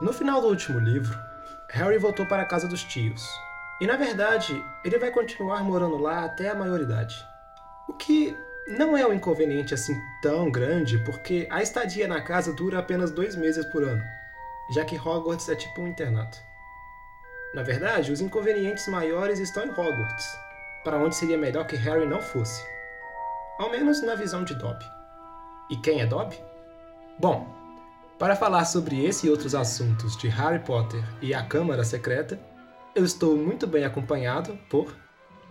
No final do último livro, Harry voltou para a casa dos tios. E na verdade, ele vai continuar morando lá até a maioridade. O que não é um inconveniente assim tão grande, porque a estadia na casa dura apenas dois meses por ano, já que Hogwarts é tipo um internato. Na verdade, os inconvenientes maiores estão em Hogwarts, para onde seria melhor que Harry não fosse. Ao menos na visão de Dobby. E quem é Dobby? Bom, para falar sobre esse e outros assuntos de Harry Potter e a Câmara Secreta, eu estou muito bem acompanhado por.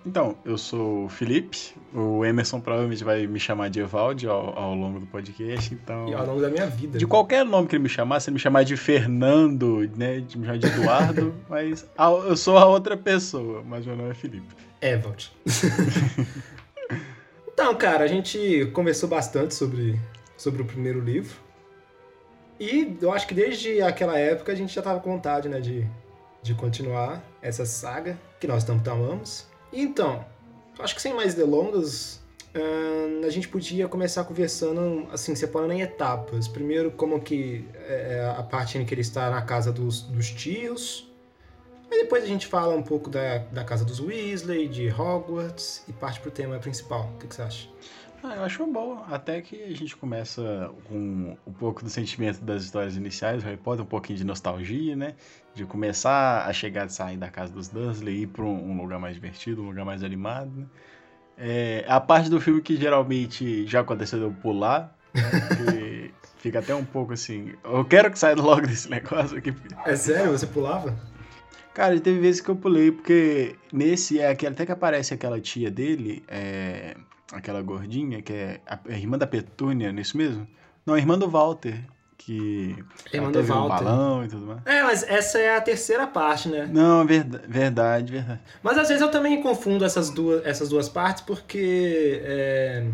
Então, eu sou o Felipe. O Emerson provavelmente vai me chamar de Evaldi ao, ao longo do podcast. Então, E ao longo da minha vida. de qualquer nome que ele me chamar, se ele me chamar de Fernando, né, de me chamar de Eduardo, mas eu sou a outra pessoa, mas meu nome é Felipe. Evald. então, cara, a gente conversou bastante sobre, sobre o primeiro livro. E eu acho que desde aquela época a gente já tava com vontade, né, de, de continuar essa saga que nós tanto amamos. Então, acho que sem mais delongas, ahn, a gente podia começar conversando, assim, separando em etapas. Primeiro, como que é a parte em que ele está na casa dos, dos tios. Aí depois a gente fala um pouco da, da casa dos Weasley, de Hogwarts e parte pro tema principal. O que, que você acha? Ah, eu acho bom. Até que a gente começa com um pouco do sentimento das histórias iniciais, Harry Potter, um pouquinho de nostalgia, né? De começar a chegar, de sair da casa dos Dursley e ir para um, lugar mais divertido, um lugar mais animado, né? É, a parte do filme que geralmente já aconteceu de eu pular, né? Fica até um pouco assim. Eu quero que saia logo desse negócio aqui. É sério? Você pulava? Cara, teve vezes que eu pulei, porque nesse é aquele, até que aparece aquela tia dele, é, aquela gordinha, que é a, a irmã da Petúnia, não é isso mesmo? Não, a irmã do Walter, que Irmã do teve um Walter. balão e tudo mais. É, mas essa é a terceira parte, né? Não, verda- verdade, verdade. Mas às vezes eu também confundo essas duas, essas duas partes porque é,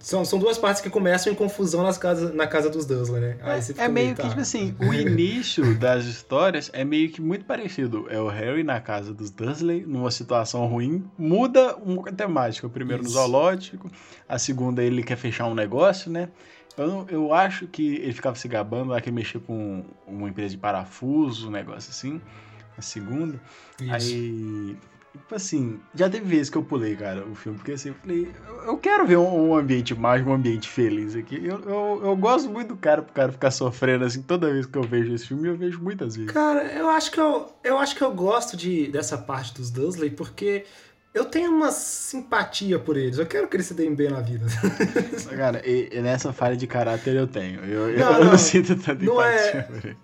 são, são duas partes que começam em confusão nas casas, na casa dos Dursley, né? Aí você fica É meio tá. que, tipo assim, o início das histórias é meio que muito parecido. É o Harry na casa dos Dursley, numa situação ruim, muda um pouco a temática. O primeiro no Isso. zoológico, a segunda ele quer fechar um negócio, né? Eu, não- eu acho que ele ficava se gabando lá que ele mexia com uma empresa de parafuso, um negócio assim. A segunda. Isso. Aí, tipo assim, já teve vezes que eu pulei, cara, o filme, porque assim, eu falei, eu- eu quero ver um, um ambiente mágico, um ambiente feliz aqui. Eu, eu, eu gosto muito do cara pro cara ficar sofrendo assim toda vez que eu vejo esse filme, eu vejo muitas vezes. Cara, eu acho que eu, eu acho que eu gosto de, dessa parte dos Dursley porque eu tenho uma simpatia por eles. Eu quero que eles se deem bem na vida. Cara, e, e nessa falha de caráter eu tenho. Eu, eu Não, não, não. sinto tanta Não é- empatia por ele.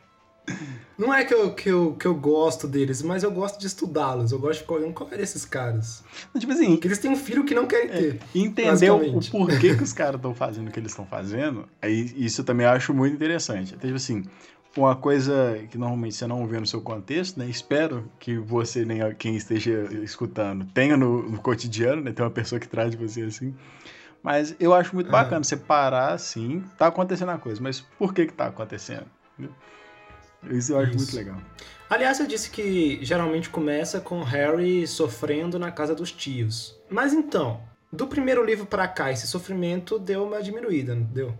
Não é que eu, que, eu, que eu gosto deles, mas eu gosto de estudá-los. Eu gosto de ficar olhando qual é desses caras. Tipo assim, Porque eles têm um filho que não querem ter. entender o porquê que os caras estão fazendo o que eles estão fazendo, aí isso eu também acho muito interessante. Até tipo assim, uma coisa que normalmente você não vê no seu contexto, né? Espero que você nem quem esteja escutando tenha no, no cotidiano, né? Tem uma pessoa que traz de você assim. Mas eu acho muito Aham. bacana você parar assim, tá acontecendo a coisa, mas por que que tá acontecendo? Entendeu? Isso eu acho Isso. muito legal. Aliás, eu disse que geralmente começa com Harry sofrendo na casa dos tios. Mas então, do primeiro livro pra cá, esse sofrimento deu uma diminuída, não deu?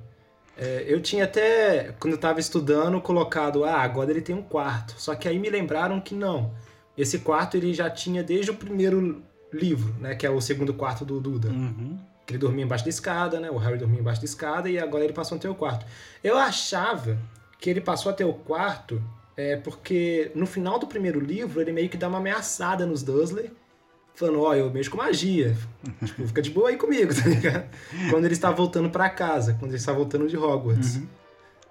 É, eu tinha até, quando eu tava estudando, colocado, ah, agora ele tem um quarto. Só que aí me lembraram que não. Esse quarto ele já tinha desde o primeiro livro, né? Que é o segundo quarto do Duda. Uhum. Que ele dormia embaixo da escada, né? O Harry dormia embaixo da escada e agora ele passou a ter o quarto. Eu achava que ele passou a ter o quarto é, porque no final do primeiro livro ele meio que dá uma ameaçada nos Dursley, falando: Ó, eu mexo com magia. tipo, fica de boa aí comigo, tá ligado? Quando ele está voltando pra casa, quando ele está voltando de Hogwarts. Uhum.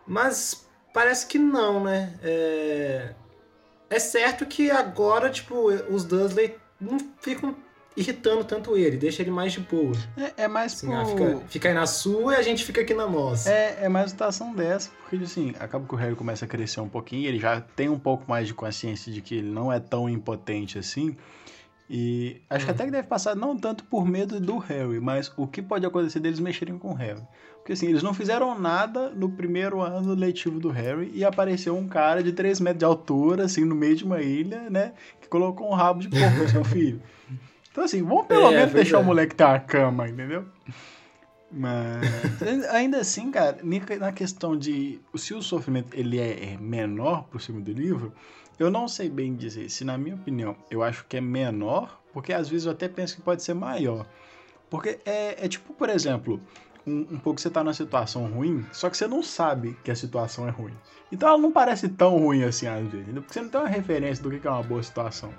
Mas parece que não, né? É... é certo que agora, tipo, os Dursley não ficam irritando tanto ele, deixa ele mais de boa. É, é mais Assim, ah, fica, fica aí na sua e a gente fica aqui na nossa. É, é mais situação dessa, porque assim, acaba que o Harry começa a crescer um pouquinho, ele já tem um pouco mais de consciência de que ele não é tão impotente assim. E acho que Hum. até que deve passar não tanto por medo do Harry, mas o que pode acontecer deles mexerem com o Harry. Porque assim, eles não fizeram nada no primeiro ano letivo do Harry e apareceu um cara de 3 metros de altura, assim, no meio de uma ilha, né? Que colocou um rabo de porco no seu filho. Então assim, vamos pelo É, menos deixar é. o moleque ter uma cama, entendeu? Mas ainda assim, cara, na questão de se o sofrimento ele é, é menor pro segundo livro, eu não sei bem dizer. Se na minha opinião eu acho que é menor, porque às vezes eu até penso que pode ser maior. Porque é, é tipo, por exemplo, um, um pouco você tá numa situação ruim, só que você não sabe que a situação é ruim. Então ela não parece tão ruim assim às vezes, porque você não tem uma referência do que é uma boa situação.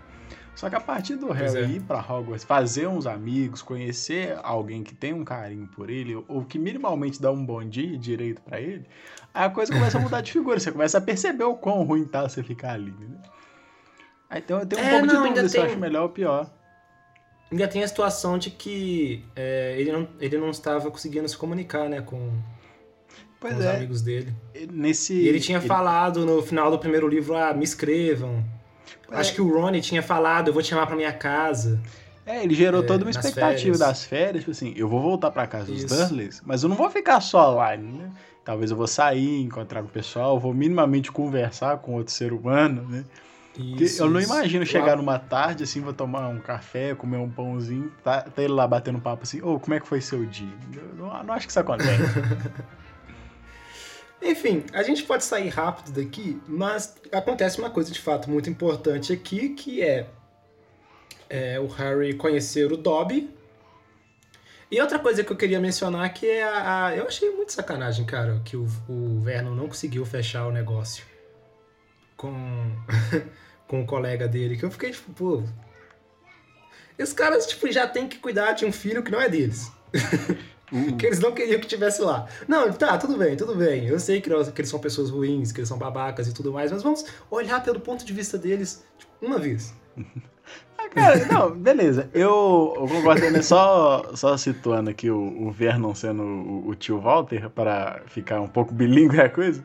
Só que a partir do Harry é. ir pra Hogwarts, fazer uns amigos, conhecer alguém que tem um carinho por ele, ou que minimamente dá um bom dia direito para ele, a coisa começa a mudar de figura. Você começa a perceber o quão ruim tá você ficar ali. Né? Aí tem, tem um é, pouco não, de dúvida se tem... eu acho melhor ou pior. Ainda tem a situação de que é, ele, não, ele não estava conseguindo se comunicar, né, com, com os é. amigos dele. Nesse... E ele tinha ele... falado no final do primeiro livro, ah, me escrevam. É. Acho que o Ronnie tinha falado, eu vou te chamar pra minha casa. É, ele gerou é, toda uma expectativa férias. das férias, tipo assim, eu vou voltar pra casa dos Dursleys, mas eu não vou ficar só lá, né? Talvez eu vou sair, encontrar com o pessoal, vou minimamente conversar com outro ser humano, né? Isso, eu não imagino chegar numa tarde, assim, vou tomar um café, comer um pãozinho, tá, tá ele lá batendo papo assim, ô, oh, como é que foi seu dia? Eu não, não acho que isso acontece. Enfim, a gente pode sair rápido daqui, mas acontece uma coisa de fato muito importante aqui, que é, é o Harry conhecer o Dobby. E outra coisa que eu queria mencionar que é a, a eu achei muito sacanagem, cara, que o, o Vernon não conseguiu fechar o negócio com com o colega dele, que eu fiquei tipo, pô, esses caras tipo já tem que cuidar de um filho que não é deles. Uhum. que eles não queriam que tivesse lá. Não, tá, tudo bem, tudo bem. Eu sei que, que eles são pessoas ruins, que eles são babacas e tudo mais, mas vamos olhar pelo ponto de vista deles tipo, uma vez. Ah, cara, não, beleza. Eu, eu concordo, né? só, só situando aqui o, o Vernon sendo o, o tio Walter, para ficar um pouco bilíngue a coisa.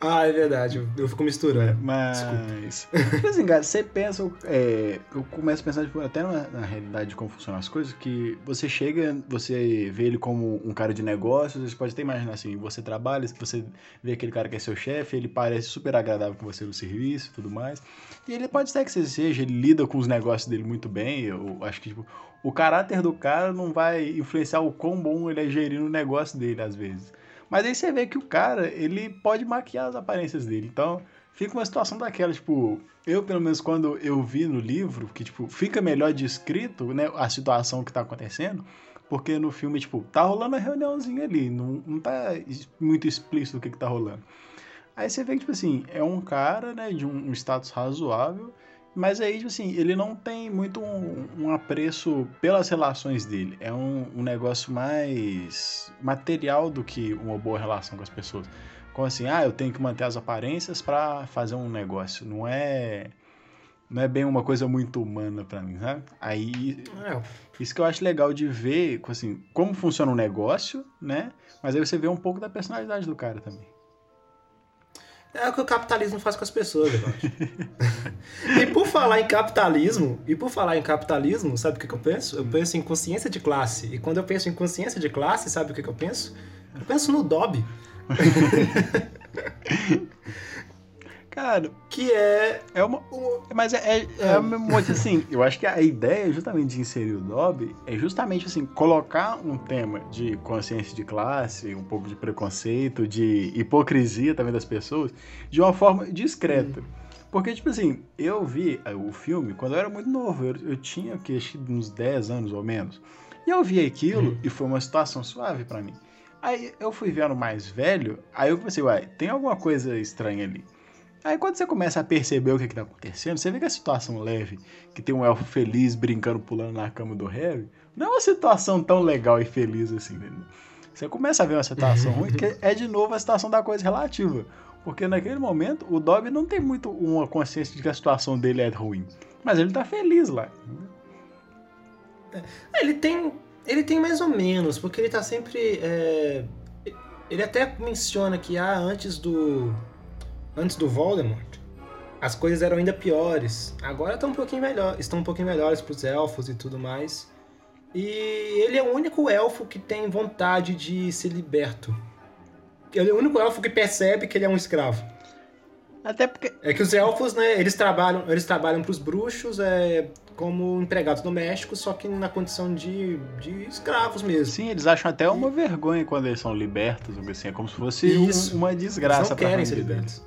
Ah, é verdade, eu, fico misturando. Mas. Tipo assim, cara, você pensa. É, eu começo a pensar tipo, até na, na, realidade de como funcionam as coisas, que você chega, você vê ele como um cara de negócios, você pode até imaginar assim, você trabalha, você vê aquele cara que é seu chefe, ele parece super agradável com você no serviço e tudo mais. E ele pode ser que você seja, ele lida com os negócios dele muito bem. Eu acho que, tipo, o caráter do cara não vai influenciar o quão bom ele é gerindo o negócio dele, às vezes. Mas aí você vê que o cara, ele pode maquiar as aparências dele. Então, fica uma situação daquela, tipo, eu pelo menos quando eu vi no livro, que tipo, fica melhor descrito, né, a situação que tá acontecendo, porque no filme, tipo, tá rolando a reuniãozinha ali, não, não tá muito explícito o que que tá rolando. Aí você vê que, tipo assim, é um cara, né, de um, um status razoável, mas aí, tipo assim, ele não tem muito um, um apreço pelas relações dele. É um, um, negócio mais material do que uma boa relação com as pessoas. Como assim, ah, eu tenho que manter as aparências para fazer um negócio. Não é não é bem uma coisa muito humana para mim, sabe? Aí é. isso que eu acho legal de ver, assim, como funciona um negócio, né? Mas aí você vê um pouco da personalidade do cara também. É o que o capitalismo faz com as pessoas, eu acho. e por falar em capitalismo, e por falar em capitalismo, sabe o que, que eu penso? Eu penso em consciência de classe. E quando eu penso em consciência de classe, sabe o que, que eu penso? Eu penso no Dobby. Cara, que é. É uma. Mas é, é, é, é assim, eu acho que a ideia justamente de inserir o Dobby é justamente assim, colocar um tema de consciência de classe, um pouco de preconceito, de hipocrisia também das pessoas, de uma forma discreta. Hum. Porque, tipo assim, eu vi eh, o filme quando eu era muito novo, eu, eu tinha que, uns 10 anos ou menos. E eu vi aquilo hum. e foi uma situação suave para mim. Aí eu fui vendo mais velho, aí eu pensei, uai, tem alguma coisa estranha ali. Aí quando você começa a perceber o que, está acontecendo, você vê que a situação leve, que tem um elfo feliz brincando, pulando na cama do Harry, não é uma situação tão legal e feliz assim. Né? Você começa a ver uma situação ruim, que é de novo a situação da coisa relativa. Porque naquele momento o Dobby não tem muito uma consciência de que a situação dele é ruim. Mas ele tá feliz lá. É, ele tem. Ele tem mais ou menos, porque ele tá sempre. É... Ele até menciona que ah, antes do antes do Voldemort, as coisas eram ainda piores. Agora estão um pouquinho melhor, estão um pouquinho melhores para os elfos e tudo mais. E ele é o único elfo que tem vontade de ser liberto. Ele é o único elfo que percebe que ele é um escravo. Até porque. É que os elfos, né, eles trabalham, eles trabalham pros bruxos é, como empregados domésticos, só que na condição de, de escravos mesmo. Sim, eles acham até uma vergonha quando eles são libertos, assim, é como se fosse Isso. Um, uma desgraça. Eles não querem ser libertos.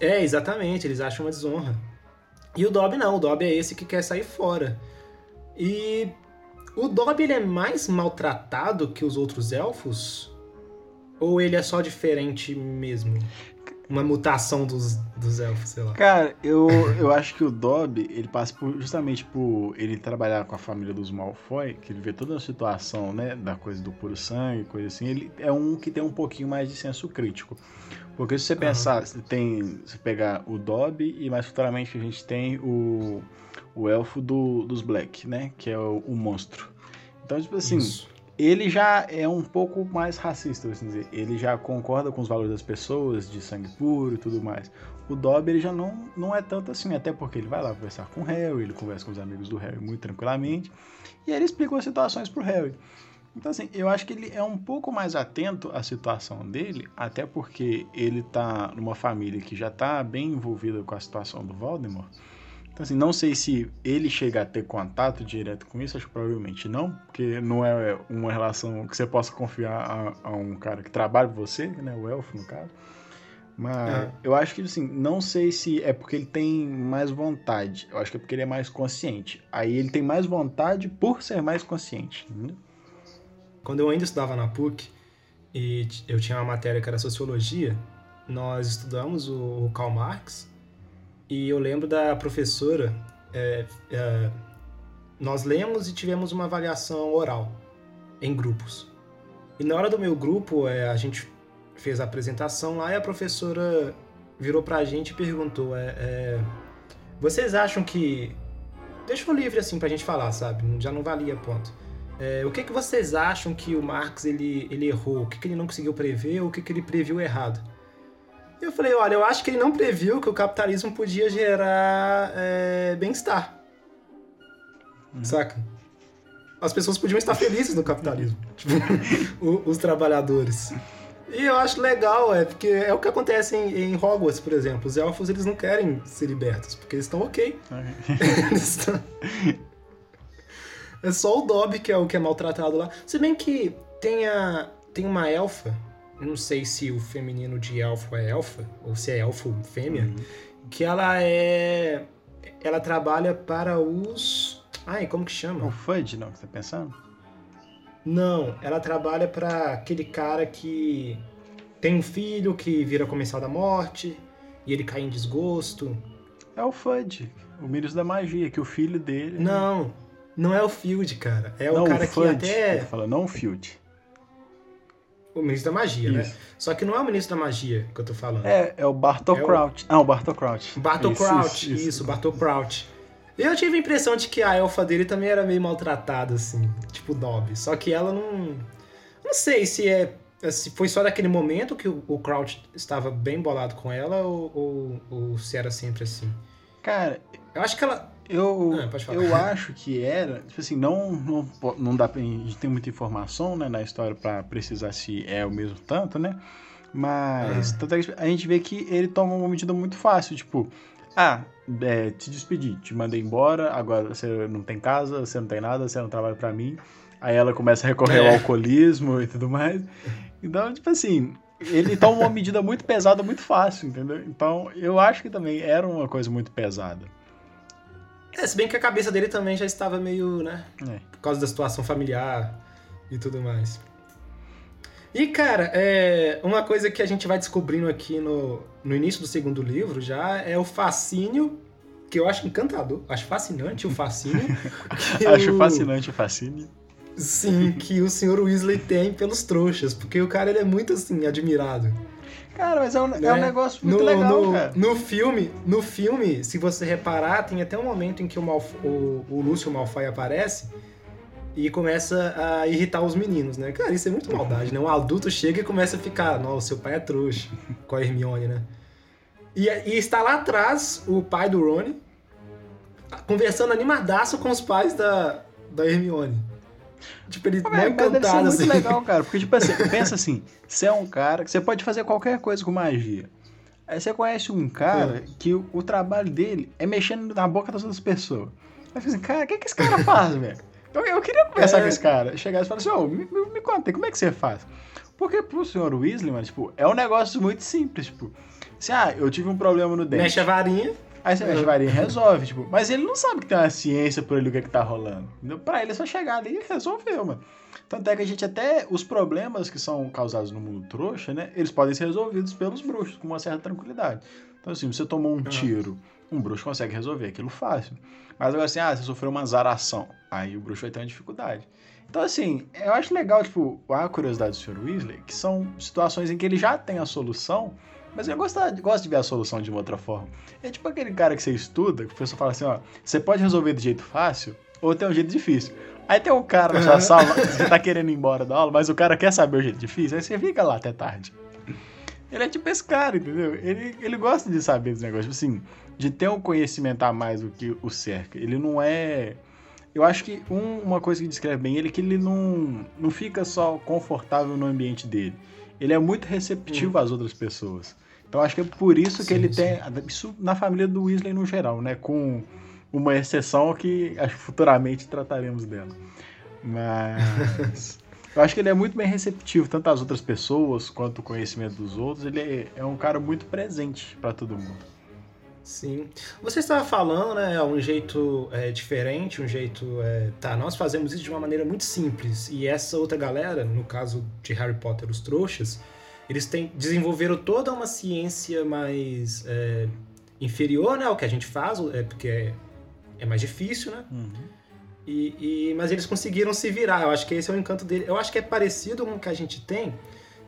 É, exatamente, eles acham uma desonra. E o Dobby não, o Dobby é esse que quer sair fora. E o Dobby ele é mais maltratado que os outros elfos? Ou ele é só diferente mesmo? Uma mutação dos, dos elfos, sei lá. Cara, eu, eu acho que o Dobby, ele passa por, justamente por ele trabalhar com a família dos Malfoy, que ele vê toda a situação, né, da coisa do puro sangue, coisa assim, ele é um que tem um pouquinho mais de senso crítico. Porque se você pensar, uhum. tem, se pegar o Dobby e mais futuramente a gente tem o, o elfo do, dos Black, né, que é o, o monstro. Então, tipo assim, Isso ele já é um pouco mais racista, assim dizer. Ele já concorda com os valores das pessoas, de sangue puro e tudo mais. O Dobby ele já não, não é tanto assim, até porque ele vai lá conversar com o Harry, ele conversa com os amigos do Harry muito tranquilamente, e ele explica as situações pro Harry. Então, assim, eu acho que ele é um pouco mais atento à situação dele, até porque ele tá numa família que já tá bem envolvida com a situação do Voldemort. Então, assim, não sei se ele chega a ter contato direto com isso, acho que provavelmente não, porque não é uma relação que você possa confiar a, a um cara que trabalha com você, né, o elfo, no caso. Mas é. eu acho que, assim, não sei se é porque ele tem mais vontade, eu acho que é porque ele é mais consciente. Aí ele tem mais vontade por ser mais consciente, entendeu? Quando eu ainda estudava na PUC, e eu tinha uma matéria que era Sociologia, nós estudamos o Karl Marx, e eu lembro da professora, é, é, nós lemos e tivemos uma avaliação oral em grupos. E na hora do meu grupo, é, a gente fez a apresentação lá e a professora virou pra gente e perguntou: é, é, vocês acham que. Deixa o livre assim pra gente falar, sabe? Já não valia ponto. É, o que, que vocês acham que o Marx ele, ele errou? O que, que ele não conseguiu prever ou o que, que ele previu errado? Eu falei, olha, eu acho que ele não previu que o capitalismo podia gerar é, bem-estar. Uhum. Saca? As pessoas podiam estar felizes no capitalismo. tipo, os trabalhadores. E eu acho legal, é, porque é o que acontece em, em, Hogwarts, por exemplo. Os elfos, eles não querem ser libertos, porque eles estão ok. eles estão... É só o Dobby que é o que é maltratado lá. Se bem que tem, a, tem uma elfa eu não sei se o feminino de elfo é elfa, ou se é elfo fêmea, uhum. que ela é. Ela trabalha para os. Ai, como que chama? O FUD, não, que você tá pensando? Não, ela trabalha para aquele cara que tem um filho que vira comensal da morte e ele cai em desgosto. É o FUD, o Mirius da Magia, que o filho dele. Não, não é o Field, cara. É não, o cara o que até. Fala, não o Field o ministro da magia, né? Isso. né? Só que não é o ministro da magia que eu tô falando. É, é o Bartol é Crouch. O... Ah, o Bartol Crouch. Bartol isso, Crouch, isso, isso, Bartol Crouch. Eu tive a impressão de que a elfa dele também era meio maltratada, assim, tipo Dobby. Só que ela não. Não sei se é. Se foi só naquele momento que o, o Crouch estava bem bolado com ela ou, ou, ou se era sempre assim. Cara. Eu acho que ela. Eu, ah, eu acho que era, tipo assim, não, não, não dá pra. A gente tem muita informação né, na história para precisar se é o mesmo tanto, né? Mas ah. a gente vê que ele toma uma medida muito fácil, tipo, ah, é, te despedi, te mandei embora, agora você não tem casa, você não tem nada, você não trabalha para mim. Aí ela começa a recorrer é. ao alcoolismo e tudo mais. Então, tipo assim, ele toma uma medida muito pesada muito fácil, entendeu? Então, eu acho que também era uma coisa muito pesada. É, se bem que a cabeça dele também já estava meio, né? É. Por causa da situação familiar e tudo mais. E, cara, é, uma coisa que a gente vai descobrindo aqui no, no início do segundo livro já é o fascínio, que eu acho encantador. Acho fascinante o fascínio. acho o... fascinante o fascínio. Sim, que o senhor Weasley tem pelos trouxas, porque o cara ele é muito assim, admirado. Cara, mas é um, né? é um né? negócio muito no, legal, no, cara. No filme, no filme, se você reparar, tem até um momento em que o, Malf o, o Lúcio Malfoy aparece e começa a irritar os meninos, né? Cara, isso é muito maldade, né? Um adulto chega e começa a ficar, nossa, seu pai é trouxa, com a Hermione, né? E, e está lá atrás o pai do Rony, conversando animadaço com os pais da, da Hermione. Tipo, ele é, encantado, assim. muito legal, cara. Porque, tipo assim, pensa assim, você é um cara que você pode fazer qualquer coisa com magia. Aí você conhece um cara que o, o, trabalho dele é mexendo na boca das outras pessoas. Aí você assim, cara, o que, que esse cara faz, velho? Eu, eu queria conversar é. com esse cara. Chegar e falar assim, ô, oh, me, me, me conta, como é que você faz? Porque pro senhor Weasley, mano, tipo, é um negócio muito simples, tipo, assim, ah, eu tive um problema no dente. Mexe a varinha. Aí você a varinha e resolve, tipo, mas ele não sabe que tem uma ciência por ali o que, é que tá rolando. Entendeu? Pra ele é só chegar ali e resolveu, mano. Tanto é que a gente até, os problemas que são causados no mundo trouxa, né, eles podem ser resolvidos pelos bruxos com uma certa tranquilidade. Então assim, você tomou um tiro, um bruxo consegue resolver aquilo fácil. Mas agora assim, ah, você sofreu uma zaração, aí o bruxo vai ter uma dificuldade. Então, assim, eu acho legal, tipo, a curiosidade do Sr. Weasley, que são situações em que ele já tem a solução, mas eu gosto, gosto de ver a solução de uma outra forma. É tipo aquele cara que você estuda, que o professor fala assim, ó, você pode resolver de jeito fácil ou tem um jeito difícil. Aí tem um cara na sua sala, você tá querendo ir embora da aula, mas o cara quer saber o jeito difícil, aí você fica lá até tarde. Ele é tipo esse cara, entendeu? Ele, ele gosta de saber dos negócios, tipo assim, de ter um conhecimento a mais do que o cerca. Ele não é. Eu acho que um, uma coisa que descreve bem ele é que ele não, não fica só confortável no ambiente dele. Ele é muito receptivo hum. às outras pessoas. Então acho que é por isso sim, que ele sim. tem. Isso na família do Weasley no geral, né? Com uma exceção que acho que futuramente trataremos dela. Mas. eu acho que ele é muito bem receptivo, tanto às outras pessoas quanto o conhecimento dos outros. Ele é, é um cara muito presente para todo mundo. Sim. Você estava falando, né, um jeito é, diferente, um jeito. É, tá, nós fazemos isso de uma maneira muito simples. E essa outra galera, no caso de Harry Potter, os trouxas, eles têm, desenvolveram toda uma ciência mais é, inferior né, ao que a gente faz, é, porque é, é mais difícil, né? Uhum. E, e, mas eles conseguiram se virar. Eu acho que esse é o encanto dele. Eu acho que é parecido com o que a gente tem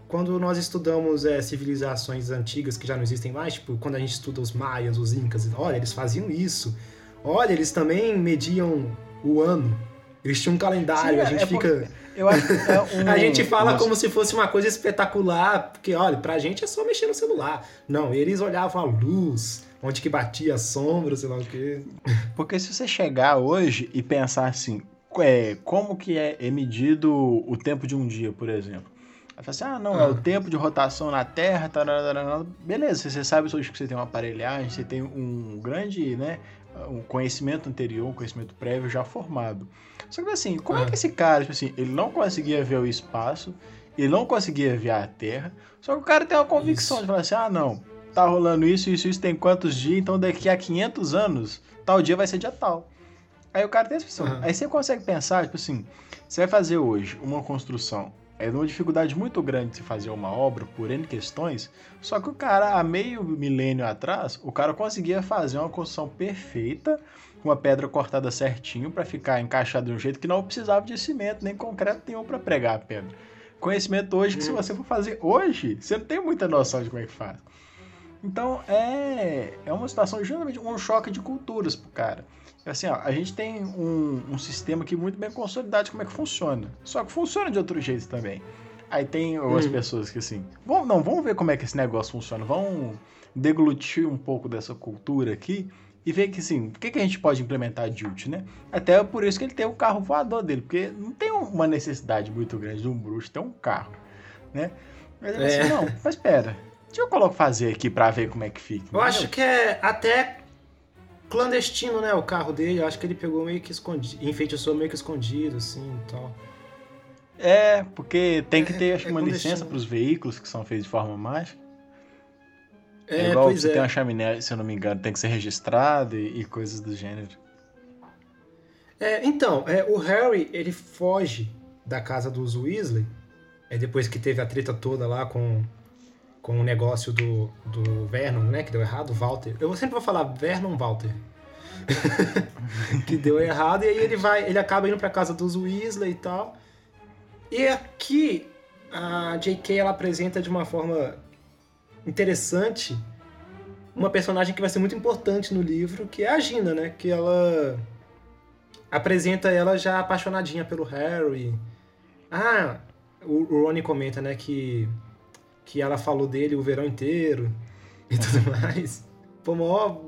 quando nós estudamos é, civilizações antigas que já não existem mais, tipo, quando a gente estuda os maias, os incas, olha, eles faziam isso. Olha, eles também mediam o ano. Eles tinham um calendário, Sim, a gente é fica. Eu acho é um... a gente fala Nossa. como se fosse uma coisa espetacular, porque, olha, pra gente é só mexer no celular. Não, eles olhavam a luz, onde que batia a sombra, sei lá o quê. Porque se você chegar hoje e pensar assim, é, como que é, é medido o tempo de um dia, por exemplo? Aí fala assim, ah, não, ah. é o ah. tempo de rotação na Terra, tararara. beleza, você sabe hoje que você tem uma aparelhagem, você tem um grande, né, um conhecimento anterior, um conhecimento prévio já formado. Só que assim, como ah. é que esse cara, tipo assim, ele não conseguia ver o espaço, ele não conseguia ver a Terra, só que o cara tem uma convicção isso. de falar assim, ah, não, tá rolando isso, isso, isso, tem quantos dias, então daqui a 500 anos, tal dia vai ser dia tal. Aí o cara tem essa. Uhum. Aí você consegue pensar, tipo assim, você vai fazer hoje uma construção é uma dificuldade muito grande de fazer uma obra por N questões, só que o cara, há meio milênio atrás, o cara conseguia fazer uma construção perfeita, com a pedra cortada certinho para ficar encaixada de um jeito que não precisava de cimento nem concreto nenhum para pregar a pedra. Conhecimento hoje que se você for fazer hoje, você não tem muita noção de como é que faz. Então é, é uma situação geralmente um choque de culturas pro cara. Assim, ó, a gente tem um, um sistema que muito bem consolidado de como é que funciona. Só que funciona de outro jeito também. Aí tem algumas hum. pessoas que assim, vamos, não, vamos ver como é que esse negócio funciona, vamos deglutir um pouco dessa cultura aqui e ver que assim, o que, que a gente pode implementar de útil, né? Até por isso que ele tem o carro voador dele, porque não tem uma necessidade muito grande de um bruxo ter um carro, né? Mas ele é. assim, não, mas espera, deixa eu colocar fazer aqui para ver como é que fica. Eu acho que é até clandestino, né? O carro dele. Acho que ele pegou meio que escondido. Enfeitiçou meio que escondido, assim e tal. É, porque tem que é, ter, é, acho, é uma licença para os veículos que são feitos de forma mágica. É, é igual você é. tem uma chaminé, se eu não me engano, tem que ser registrado e, e coisas do gênero. É, então, é, o Harry, ele foge da casa dos Weasley, é, depois que teve a treta toda lá com com o negócio do, do Vernon, né? Que deu errado, Walter. Eu sempre vou falar Vernon Walter. que deu errado, e aí ele vai, ele acaba indo pra casa dos Weasley e tal. E aqui a J.K. ela apresenta de uma forma interessante uma personagem que vai ser muito importante no livro, que é a Gina, né? Que ela apresenta ela já apaixonadinha pelo Harry. Ah, o Ronnie comenta, né, que que ela falou dele o verão inteiro e tudo mais. Foi o maior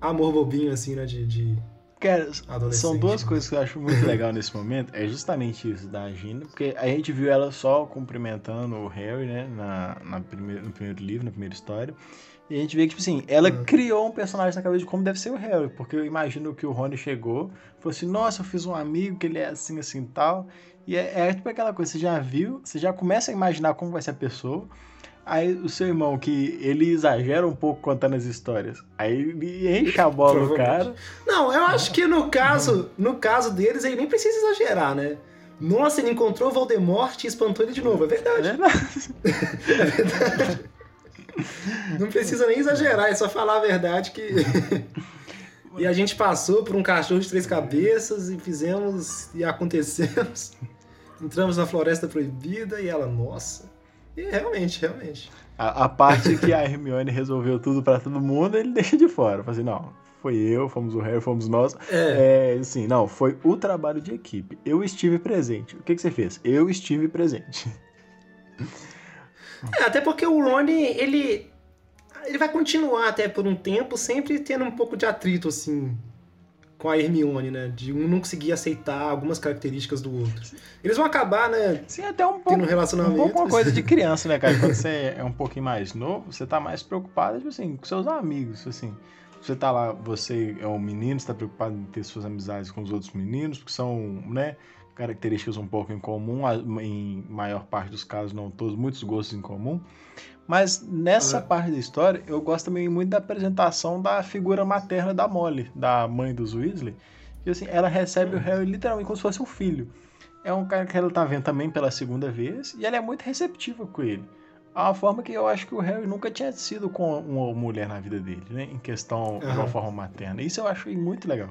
amor bobinho, assim, né, de, de Cara, são duas né? coisas que eu acho muito legal nesse momento. É justamente isso da Gina, porque a gente viu ela só cumprimentando o Harry, né, na, na primeiro, no primeiro livro, na primeira história. E a gente vê que, tipo assim, ela uhum. criou um personagem na cabeça de como deve ser o Harry. Porque eu imagino que o Rony chegou, falou assim, nossa, eu fiz um amigo que ele é assim, assim tal. E é, é tipo aquela coisa, você já viu, você já começa a imaginar como vai ser a pessoa. Aí o seu irmão, que ele exagera um pouco contando as histórias. Aí ele enche a bola no cara. Não, eu acho que no caso, no caso deles, ele nem precisa exagerar, né? Nossa, ele encontrou o Voldemort e espantou ele de novo. É verdade. É verdade. é verdade. Não precisa nem exagerar, é só falar a verdade que. e a gente passou por um cachorro de três cabeças e fizemos e acontecemos. Entramos na floresta proibida e ela, nossa. E realmente, realmente. A, a parte que a Hermione resolveu tudo para todo mundo, ele deixa de fora. Fala assim, não, foi eu, fomos o Harry, fomos nós. É. é assim, não, foi o trabalho de equipe. Eu estive presente. O que, que você fez? Eu estive presente. É, até porque o Rony, ele. Ele vai continuar até por um tempo, sempre tendo um pouco de atrito, assim, com a Hermione, né? De um não conseguir aceitar algumas características do outro. Eles vão acabar, né? Sim, até um pouco. Tendo um relacionamento. Um pouco uma coisa de criança, né, cara? Quando você é um pouquinho mais novo, você tá mais preocupado, tipo assim, com seus amigos, assim. Você tá lá, você é um menino, você tá preocupado em ter suas amizades com os outros meninos, que são, né? Características um pouco em comum, em maior parte dos casos, não todos, muitos gostos em comum. Mas nessa parte da história, eu gosto também muito da apresentação da figura materna da Molly, da mãe dos Weasley. Que assim, ela recebe o Harry literalmente como se fosse um filho. É um cara que ela tá vendo também pela segunda vez e ela é muito receptiva com ele. É uma forma que eu acho que o Harry nunca tinha sido com uma mulher na vida dele, né? Em questão uhum. de uma forma materna. Isso eu acho muito legal.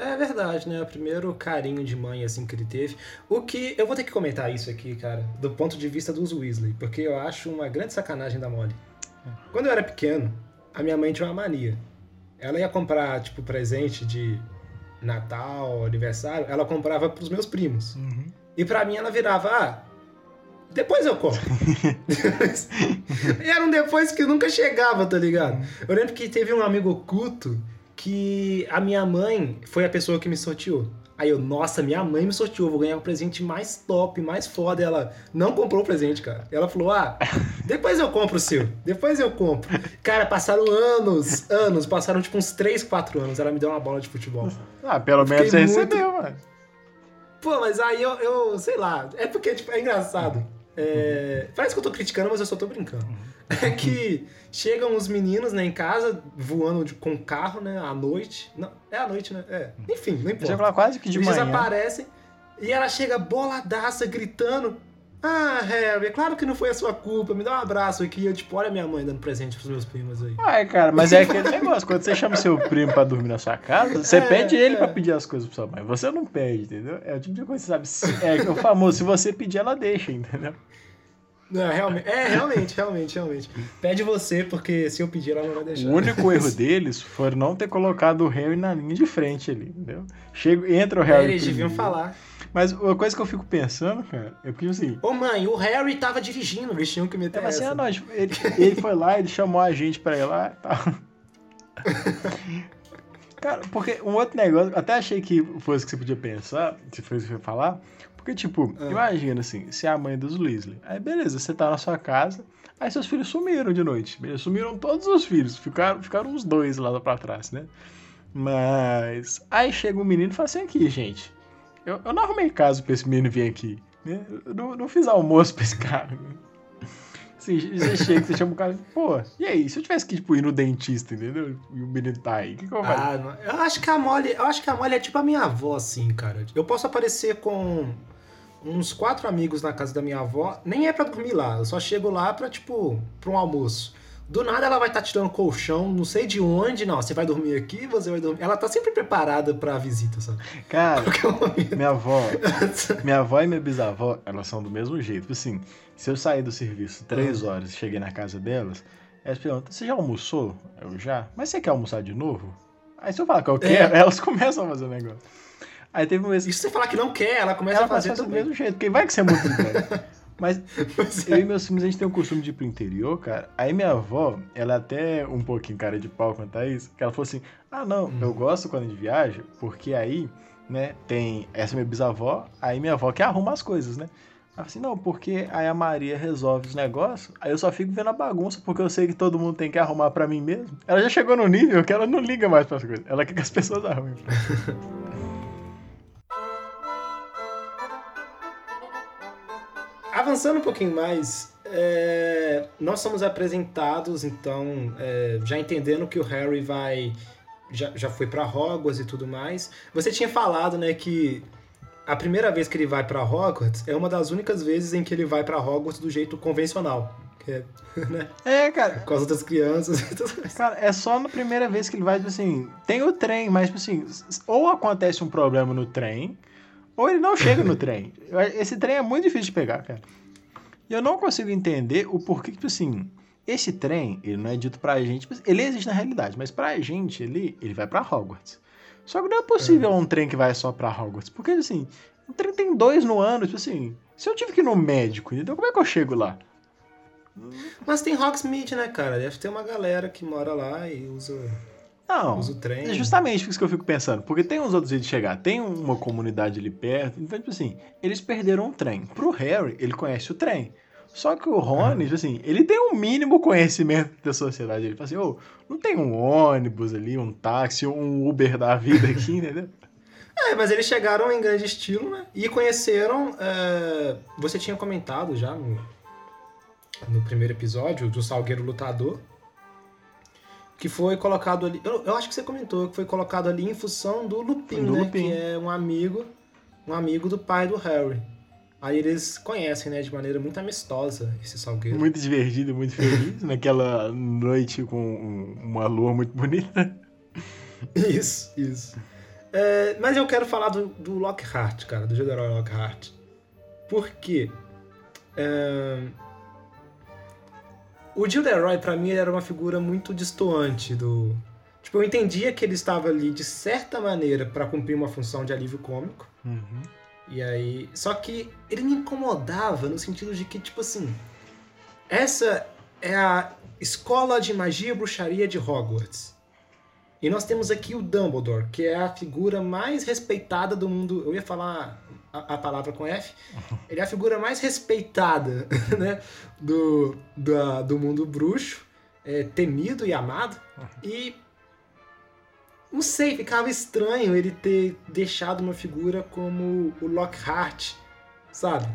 É verdade, né? O primeiro carinho de mãe, assim, que ele teve. O que. Eu vou ter que comentar isso aqui, cara, do ponto de vista dos Weasley, porque eu acho uma grande sacanagem da Molly. Quando eu era pequeno, a minha mãe tinha uma mania. Ela ia comprar, tipo, presente de Natal, aniversário, ela comprava pros meus primos. Uhum. E pra mim ela virava, ah, depois eu compro. e era um depois que nunca chegava, tá ligado? Uhum. Eu lembro que teve um amigo oculto que a minha mãe foi a pessoa que me sorteou. Aí eu, nossa, minha mãe me sorteou, vou ganhar o presente mais top, mais foda. Ela não comprou o presente, cara. Ela falou: ah, depois eu compro o seu, depois eu compro. Cara, passaram anos, anos, passaram tipo uns 3, 4 anos. Ela me deu uma bola de futebol. Ah, pelo menos você muito... recebeu, mano. Pô, mas aí eu, eu, sei lá, é porque tipo, é engraçado. É... Parece que eu tô criticando, mas eu só tô brincando. É que chegam os meninos né, em casa, voando de, com carro, né, à noite. Não, é à noite, né? É. Enfim, não importa. Chega lá quase que de Eles manhã. aparecem e ela chega boladaça, gritando. Ah, Harry, é claro que não foi a sua culpa. Me dá um abraço aqui. Eu, tipo, olha minha mãe dando presente pros meus primos aí. Ai, cara, mas é aquele negócio. Quando você chama seu primo pra dormir na sua casa, você é, pede ele é. pra pedir as coisas pra sua mãe. Você não pede, entendeu? É o tipo de coisa que você sabe. É o famoso, se você pedir, ela deixa, entendeu? Não, realmente, é, realmente, realmente, realmente. Pede você, porque se eu pedir, ela não vai deixar. O único erro deles foi não ter colocado o Harry na linha de frente ali, entendeu? Chega, entra o Harry. É, eles deviam falar. Mas uma coisa que eu fico pensando, cara, é porque assim. Ô mãe, o Harry tava dirigindo, eles tinham que meter. É, mas assim, ah, não, ele, ele foi lá, ele chamou a gente pra ir lá e tal. Cara, porque um outro negócio, até achei que fosse que você podia pensar, se fosse você falar, porque, tipo, ah. imagina assim, se é a mãe dos Weasley. Aí, beleza, você tá na sua casa, aí seus filhos sumiram de noite. Beleza? Sumiram todos os filhos, ficaram, ficaram uns dois lá pra trás, né? Mas. Aí chega um menino e fala assim: aqui, gente, eu, eu não arrumei casa pra esse menino vir aqui. Né? Eu não, não fiz almoço pra esse cara. Assim, você chega, você chama o cara, pô, e aí, se eu tivesse que tipo, ir no dentista, entendeu? E o menino tá aí, o que, que eu faço? Ah, eu acho que a Molly, eu acho que a Molly é tipo a minha avó, assim, cara. Eu posso aparecer com uns quatro amigos na casa da minha avó, nem é pra dormir lá, eu só chego lá pra, tipo, pra um almoço. Do nada ela vai estar tá tirando colchão, não sei de onde, não. Você vai dormir aqui, você vai dormir. Ela tá sempre preparada pra visita, sabe? Cara, minha avó, minha avó e minha bisavó, elas são do mesmo jeito. Tipo assim, se eu sair do serviço três ah. horas e cheguei na casa delas, elas perguntam: Você já almoçou? Eu já. Mas você quer almoçar de novo? Aí se eu falar que eu quero, é. elas começam a fazer o negócio. Aí teve uma vez. E se você falar que não quer, ela começa ela a fazer do mesmo jeito, porque vai que você é muito Mas eu e meus filhos, a gente tem o costume de ir pro interior, cara. Aí minha avó, ela é até um pouquinho cara de pau quanto a isso, que ela falou assim: ah, não, hum. eu gosto quando a gente viaja, porque aí, né, tem essa minha bisavó, aí minha avó que arruma as coisas, né? Ela assim, não, porque aí a Maria resolve os negócios, aí eu só fico vendo a bagunça, porque eu sei que todo mundo tem que arrumar para mim mesmo. Ela já chegou no nível que ela não liga mais para as coisas. Ela quer que as pessoas arrumem. Avançando um pouquinho mais, é, nós somos apresentados, então, é, já entendendo que o Harry vai. Já, já foi para Hogwarts e tudo mais. Você tinha falado, né, que a primeira vez que ele vai para Hogwarts é uma das únicas vezes em que ele vai para Hogwarts do jeito convencional. É, né? é, cara. Com as outras crianças e tudo mais. Cara, é só na primeira vez que ele vai, tipo assim, tem o trem, mas, tipo assim, ou acontece um problema no trem, ou ele não chega no trem. Esse trem é muito difícil de pegar, cara. E eu não consigo entender o porquê, tipo assim, esse trem, ele não é dito pra gente, tipo, ele existe na realidade, mas pra gente, ele, ele vai pra Hogwarts. Só que não é possível é. um trem que vai só pra Hogwarts. Porque, assim, o trem tem dois no ano, tipo assim. Se eu tive que ir no médico, então como é que eu chego lá? Mas tem Hogsmeade, né, cara? Deve ter uma galera que mora lá e usa. Não, usa o trem. É justamente isso que eu fico pensando. Porque tem uns outros jeitos de chegar. Tem uma comunidade ali perto. Então, tipo assim, eles perderam um trem. Pro Harry, ele conhece o trem. Só que o Rony, tipo assim, ele tem um mínimo conhecimento da sociedade. Ele fala assim, ô, oh, não tem um ônibus ali, um táxi, um Uber da vida aqui, entendeu? É, mas eles chegaram em grande estilo, né? E conheceram. É... Você tinha comentado já no, no primeiro episódio do Salgueiro Lutador. Que foi colocado ali. Eu, eu, acho que você comentou que foi colocado ali em função do Lupin, do né? Lupin. Que é um amigo. Um amigo do pai do Harry. Aí eles conhecem, né, de maneira muito amistosa esse salgueiro. Muito divertido, muito feliz, naquela noite com uma lua muito bonita. Isso, isso. É, mas eu quero falar do, do Lockhart, cara, do General Lockhart. Por quê? É, o Gilderoy, para mim, era uma figura muito distoante do... Tipo, eu entendia que ele estava ali, de certa maneira, para cumprir uma função de alívio cômico. Uhum e aí. Só que ele me incomodava no sentido de que, tipo assim. Essa é a escola de magia e bruxaria de Hogwarts. E nós temos aqui o Dumbledore, que é a figura mais respeitada do mundo. Eu ia falar a, a palavra com F. Ele é a figura mais respeitada né, do, do, do mundo bruxo, é, temido e amado. E não sei, ficava estranho ele ter deixado uma figura como o Lockhart, sabe?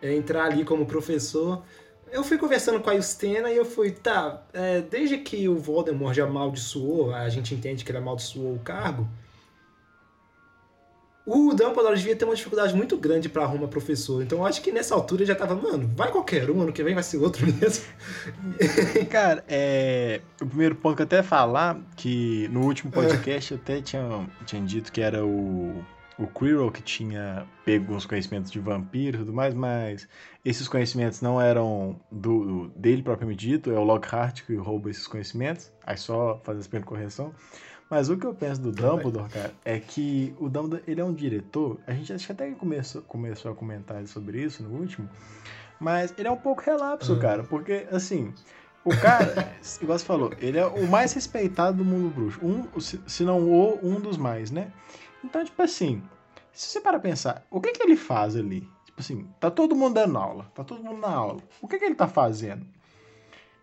É, entrar ali como professor. Eu fui conversando com a Justena e eu fui, tá, é, desde que o Voldemort já amaldiçoou, a gente entende que ele amaldiçoou o cargo, o Dumbledore devia ter uma dificuldade muito grande para arrumar professor. Então eu acho que nessa altura ele já tava, mano, vai qualquer um, ano que vem vai ser outro mesmo. Cara, é. O primeiro ponto que eu até falar, que no último podcast eu até tinha, tinha dito que era o. O Quirrell que tinha pego uns conhecimentos de vampiro e tudo mais, mas esses conhecimentos não eram do, dele propriamente dito, é o Lockhart que rouba esses conhecimentos, aí só fazer essa pequena correção. Mas o que eu penso do Dumbledore, cara, é que o Dumbledore, ele é um diretor, a gente acho que até começou, começou a comentar sobre isso no último, mas ele é um pouco relapso, uhum. cara, porque, assim, o cara, igual você falou, ele é o mais respeitado do mundo bruxo, um, se, se não o, um dos mais, né? Então, tipo assim, se você para pensar, o que que ele faz ali? Tipo assim, tá todo mundo dando aula, tá todo mundo na aula, o que que ele tá fazendo?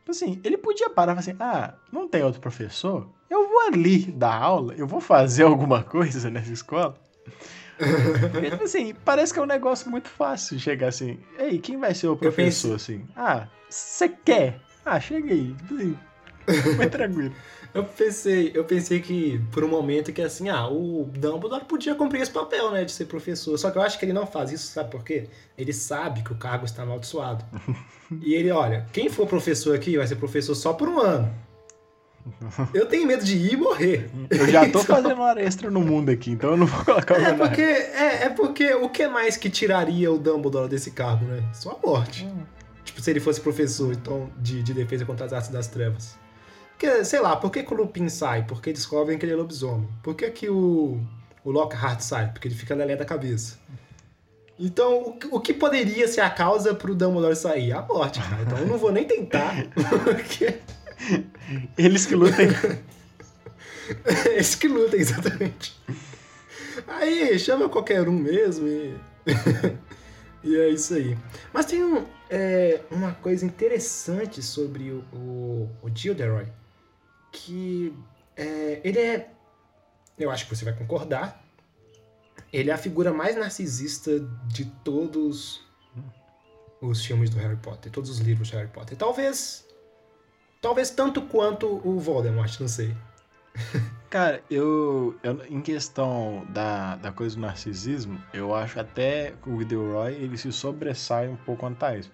Tipo assim, ele podia parar e falar assim, ah, não tem outro professor? eu vou ali dar aula, eu vou fazer alguma coisa nessa escola. Porque, tipo assim, parece que é um negócio muito fácil chegar assim, ei, quem vai ser o professor, assim? Ah, você quer? Ah, chega aí, foi tranquilo. Eu pensei, eu pensei que por um momento que assim, ah, o Dumbledore podia cumprir esse papel, né, de ser professor. Só que eu acho que ele não faz isso, sabe por quê? Ele sabe que o cargo está amaldiçoado. e ele, olha, quem for professor aqui vai ser professor só por um ano. Eu tenho medo de ir e morrer. Eu já tô então... fazendo hora extra no mundo aqui, então eu não vou colocar o é porque é, é porque o que mais que tiraria o Dumbledore desse cargo, né? Só a morte. Hum. Tipo, se ele fosse professor então, de, de defesa contra as artes das trevas. Porque, sei lá, por que, que o Lupin sai? Porque descobrem que ele é lobisomem. Por que, que o, o Lockhart sai? Porque ele fica lelé da cabeça. Então, o, o que poderia ser a causa pro Dumbledore sair? A morte, cara. Então eu não vou nem tentar. Porque... Eles que lutem. Eles que lutem, exatamente. Aí chama qualquer um mesmo e. E é isso aí. Mas tem um, é, uma coisa interessante sobre o, o, o Gilderoy, que é, ele é, eu acho que você vai concordar, ele é a figura mais narcisista de todos os filmes do Harry Potter, todos os livros do Harry Potter. Talvez, talvez tanto quanto o Voldemort, não sei. Cara, eu, eu, em questão da, da coisa do narcisismo, eu acho até que o Gilderoy ele se sobressai um pouco quanto a isso.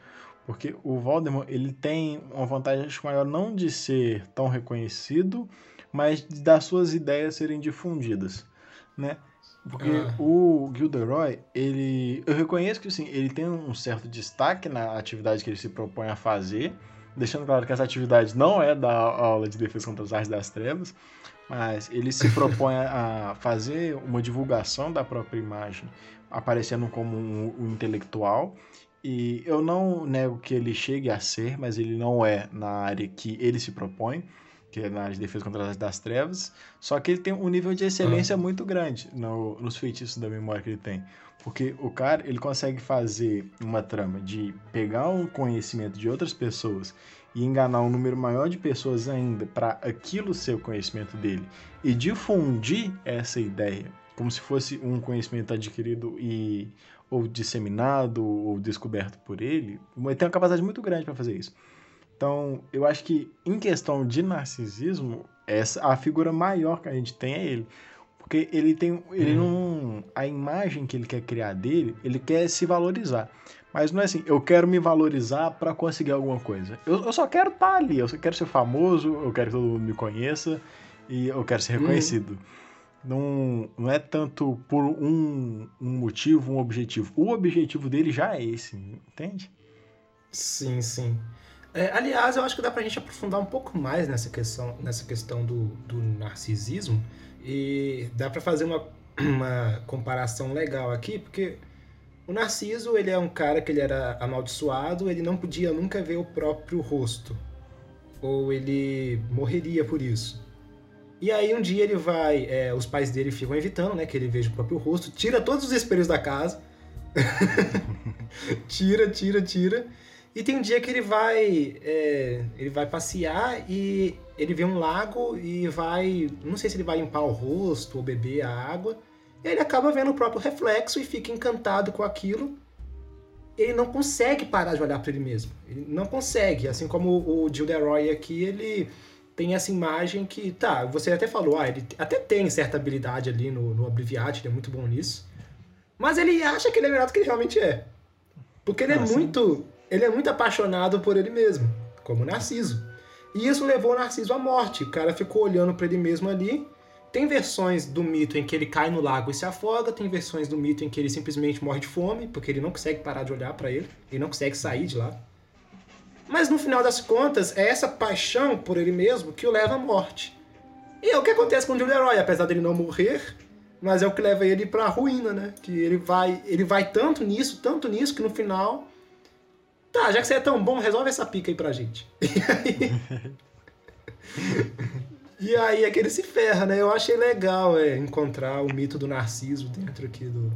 Porque o Voldemort ele tem uma vantagem acho, maior não de ser tão reconhecido, mas das suas ideias serem difundidas, né? Porque ah. o Gilderoy, ele, eu reconheço que sim, ele tem um certo destaque na atividade que ele se propõe a fazer, deixando claro que essa atividade não é da aula de defesa contra as artes das trevas, mas ele se propõe a fazer uma divulgação da própria imagem, aparecendo como um, um intelectual. E eu não nego que ele chegue a ser, mas ele não é na área que ele se propõe, que é na área de defesa contra as das trevas. Só que ele tem um nível de excelência ah. muito grande no, nos feitiços da memória que ele tem. Porque o cara, ele consegue fazer uma trama de pegar um conhecimento de outras pessoas e enganar um número maior de pessoas ainda para aquilo ser o conhecimento dele e difundir essa ideia como se fosse um conhecimento adquirido e ou disseminado ou descoberto por ele, ele tem uma capacidade muito grande para fazer isso. Então, eu acho que em questão de narcisismo, essa a figura maior que a gente tem é ele. Porque ele tem. Ele hum. não. A imagem que ele quer criar dele, ele quer se valorizar. Mas não é assim, eu quero me valorizar para conseguir alguma coisa. Eu, eu só quero estar tá ali, eu só quero ser famoso, eu quero que todo mundo me conheça e eu quero ser uhum. reconhecido. Hum. Não, não é tanto por um, um motivo, um objetivo. O objetivo dele já é esse, entende? Sim, sim. É, aliás, eu acho que dá pra gente aprofundar um pouco mais nessa questão, nessa questão do, do narcisismo e dá pra fazer uma, uma comparação legal aqui, porque o Narciso, ele é um cara que ele era amaldiçoado, ele não podia nunca ver o próprio rosto. Ou ele morreria por isso. E aí um dia ele vai, é, os pais dele ficam evitando, né, que ele veja o próprio rosto, tira todos os espelhos da casa. tira, tira, tira. E tem um dia que ele vai, é, ele vai passear e ele vê um lago e vai, não sei se ele vai limpar o rosto ou beber a água. E ele acaba vendo o próprio reflexo e fica encantado com aquilo. Ele não consegue parar de olhar para ele mesmo. Ele não consegue. Assim como o Gilderoy aqui, ele tem essa imagem que, tá, você até falou, ah, ele até tem certa habilidade ali no, no Obliviate, ele é muito bom nisso. Mas ele acha que ele é melhor do que ele realmente é. Porque ele Nossa. é muito. Ele é muito apaixonado por ele mesmo, como Narciso. E isso levou o Narciso à morte. O cara ficou olhando para ele mesmo ali tem versões do mito em que ele cai no lago e se afoga, tem versões do mito em que ele simplesmente morre de fome, porque ele não consegue parar de olhar para ele, ele não consegue sair de lá. Mas no final das contas, é essa paixão por ele mesmo que o leva à morte. E é o que acontece com o Gilderoy, apesar dele não morrer, mas é o que leva ele para a ruína, né? Que ele vai, ele vai tanto nisso, tanto nisso que no final, tá, já que você é tão bom, resolve essa pica aí pra gente. E aí é que ele se ferra, né? Eu achei legal é, encontrar o mito do Narciso dentro aqui do.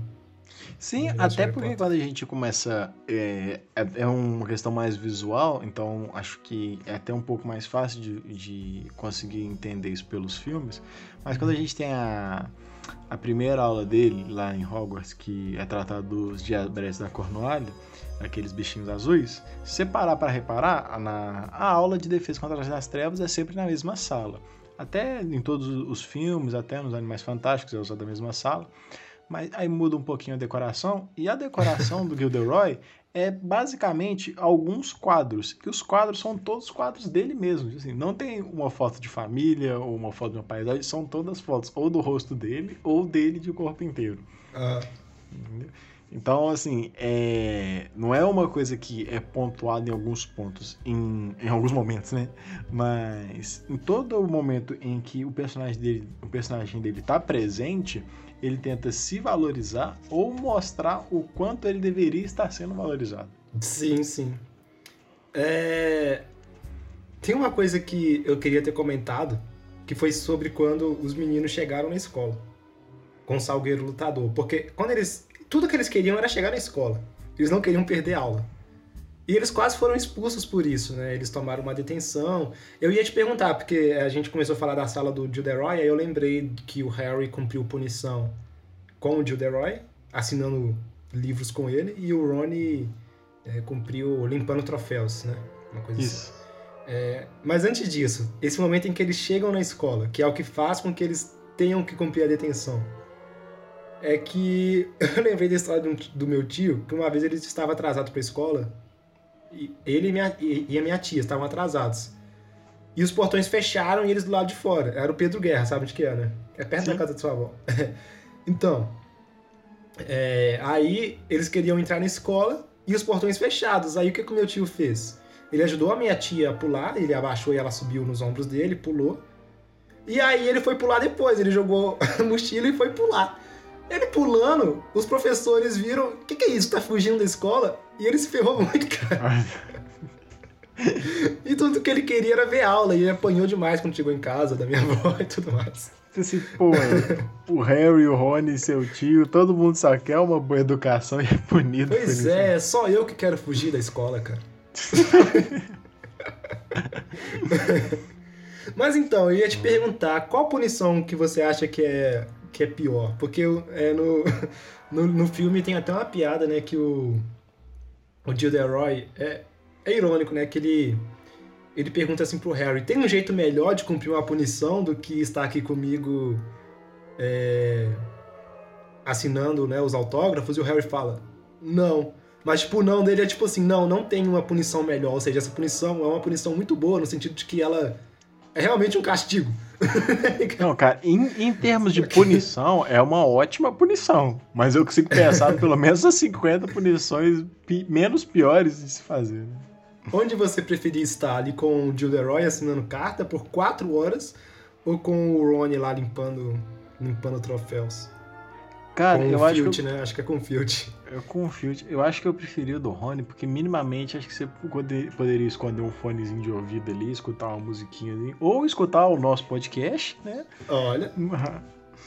Sim, até porque quando a gente começa. É, é, é, uma questão mais visual, então acho que é até um pouco mais fácil de, de conseguir entender isso pelos filmes. Mas quando a gente tem a, a primeira aula dele lá em Hogwarts, que é tratado dos diabretes da Cornualha, aqueles bichinhos azuis, se você parar para reparar, na, a aula de defesa contra as trevas é sempre na mesma sala. Até em todos os filmes, até nos Animais Fantásticos é usado a mesma sala. Mas aí muda um pouquinho a decoração. E a decoração do Gilderoy é basicamente alguns quadros. E os quadros são todos quadros dele mesmo. Assim, não tem uma foto de família ou uma foto de uma paisagem. São todas fotos ou do rosto dele ou dele de corpo inteiro. Ah. Então, assim, é... não é uma coisa que é pontuada em alguns pontos, em, em alguns momentos, né? Mas em todo o momento em que o personagem dele, o personagem dele tá presente, ele tenta se valorizar ou mostrar o quanto ele deveria estar sendo valorizado. Sim, sim. É... Tem uma coisa que eu queria ter comentado, que foi sobre quando os meninos chegaram na escola com o Salgueiro Lutador. Porque quando eles tudo que eles queriam era chegar na escola. Eles não queriam perder aula. E eles quase foram expulsos por isso, né? Eles tomaram uma detenção. Eu ia te perguntar, porque a gente começou a falar da sala do Gilderoy, aí eu lembrei que o Harry cumpriu punição com o Gilderoy, assinando livros com ele, e o Rony é, cumpriu limpando troféus, né? Uma coisa Isso. assim. É, mas antes disso, esse momento em que eles chegam na escola, que é o que faz com que eles tenham que cumprir a detenção, é que eu lembrei da história do, meu tio, que uma vez ele estava atrasado para a escola, ele e, minha, e, a minha tia estavam atrasados. E os portões fecharam e eles do lado de fora. Era o Pedro Guerra, sabe onde que é, né? É perto Sim. da casa da sua avó. então, é, aí eles queriam entrar na escola e os portões fechados. Aí o que, que o meu tio fez? Ele ajudou a minha tia a pular, ele abaixou e ela subiu nos ombros dele, pulou. E aí ele foi pular depois, ele jogou a mochila e foi pular. Ele pulando, os professores viram, o que, que é isso? Tá fugindo da escola? E ele se ferrou muito, cara. E tudo que ele queria era ver aula, e ele apanhou demais quando chegou em casa, da minha avó e tudo mais. Assim, pô, o Harry, o Rony, seu tio, todo mundo só quer uma boa educação e é punido Pois isso. é, só eu que quero fugir da escola, cara. Mas então, eu ia te perguntar, qual punição que você acha que é, que é pior? Porque é, no, no, no filme tem até uma piada, né, que o, o Gilderoy, é, é irônico, né, que ele, ele pergunta assim pro Harry, tem um jeito melhor de cumprir uma punição do que estar aqui comigo é, assinando né, os autógrafos? E o Harry fala, não. Mas, tipo, o não dele é tipo assim, não, não tem uma punição melhor. Ou seja, essa punição é uma punição muito boa, no sentido de que ela é realmente um castigo. Não, cara, em, em termos de punição, é uma ótima punição. Mas eu consigo pensar pelo menos as 50 punições pi- menos piores de se fazer. Né? Onde você preferia estar? Ali com o Gilderoy assinando carta por quatro horas? Ou com o Rony lá limpando, limpando troféus? Cara, com eu acho que eu, né? Acho que é com o Filch. eu confio. Eu acho que eu preferia o do Rony, porque minimamente acho que você poder- poderia esconder um fonezinho de ouvido ali, escutar uma musiquinha ali, ou escutar o nosso podcast, né? Olha,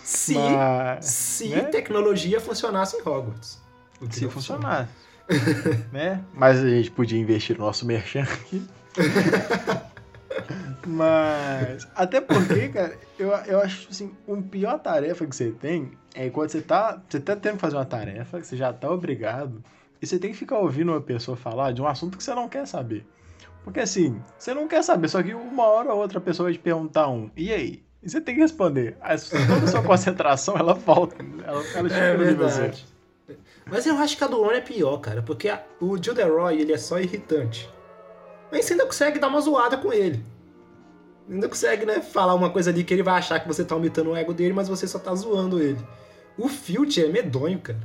se, Mas, se né? tecnologia funcionasse em Hogwarts. Se não funcionar. né? Mas a gente podia investir no nosso merchan aqui. Mas, até porque, cara, eu, eu acho assim, uma pior tarefa que você tem é quando você tá, você tá tendo que fazer uma tarefa que você já tá obrigado e você tem que ficar ouvindo uma pessoa falar de um assunto que você não quer saber. Porque assim, você não quer saber, só que uma hora ou outra pessoa vai te perguntar um, e aí? E você tem que responder. Aí, toda a sua concentração, ela volta. Ela, ela chega É no nível zero. verdade. Mas eu acho que a do Rony é pior, cara, porque a- o Gilderoy, ele é só irritante. Mas você ainda consegue dar uma zoada com ele. Ainda consegue, né, falar uma coisa ali que ele vai achar que você tá aumentando o ego dele, mas você só tá zoando ele. O Filch é medonho, cara.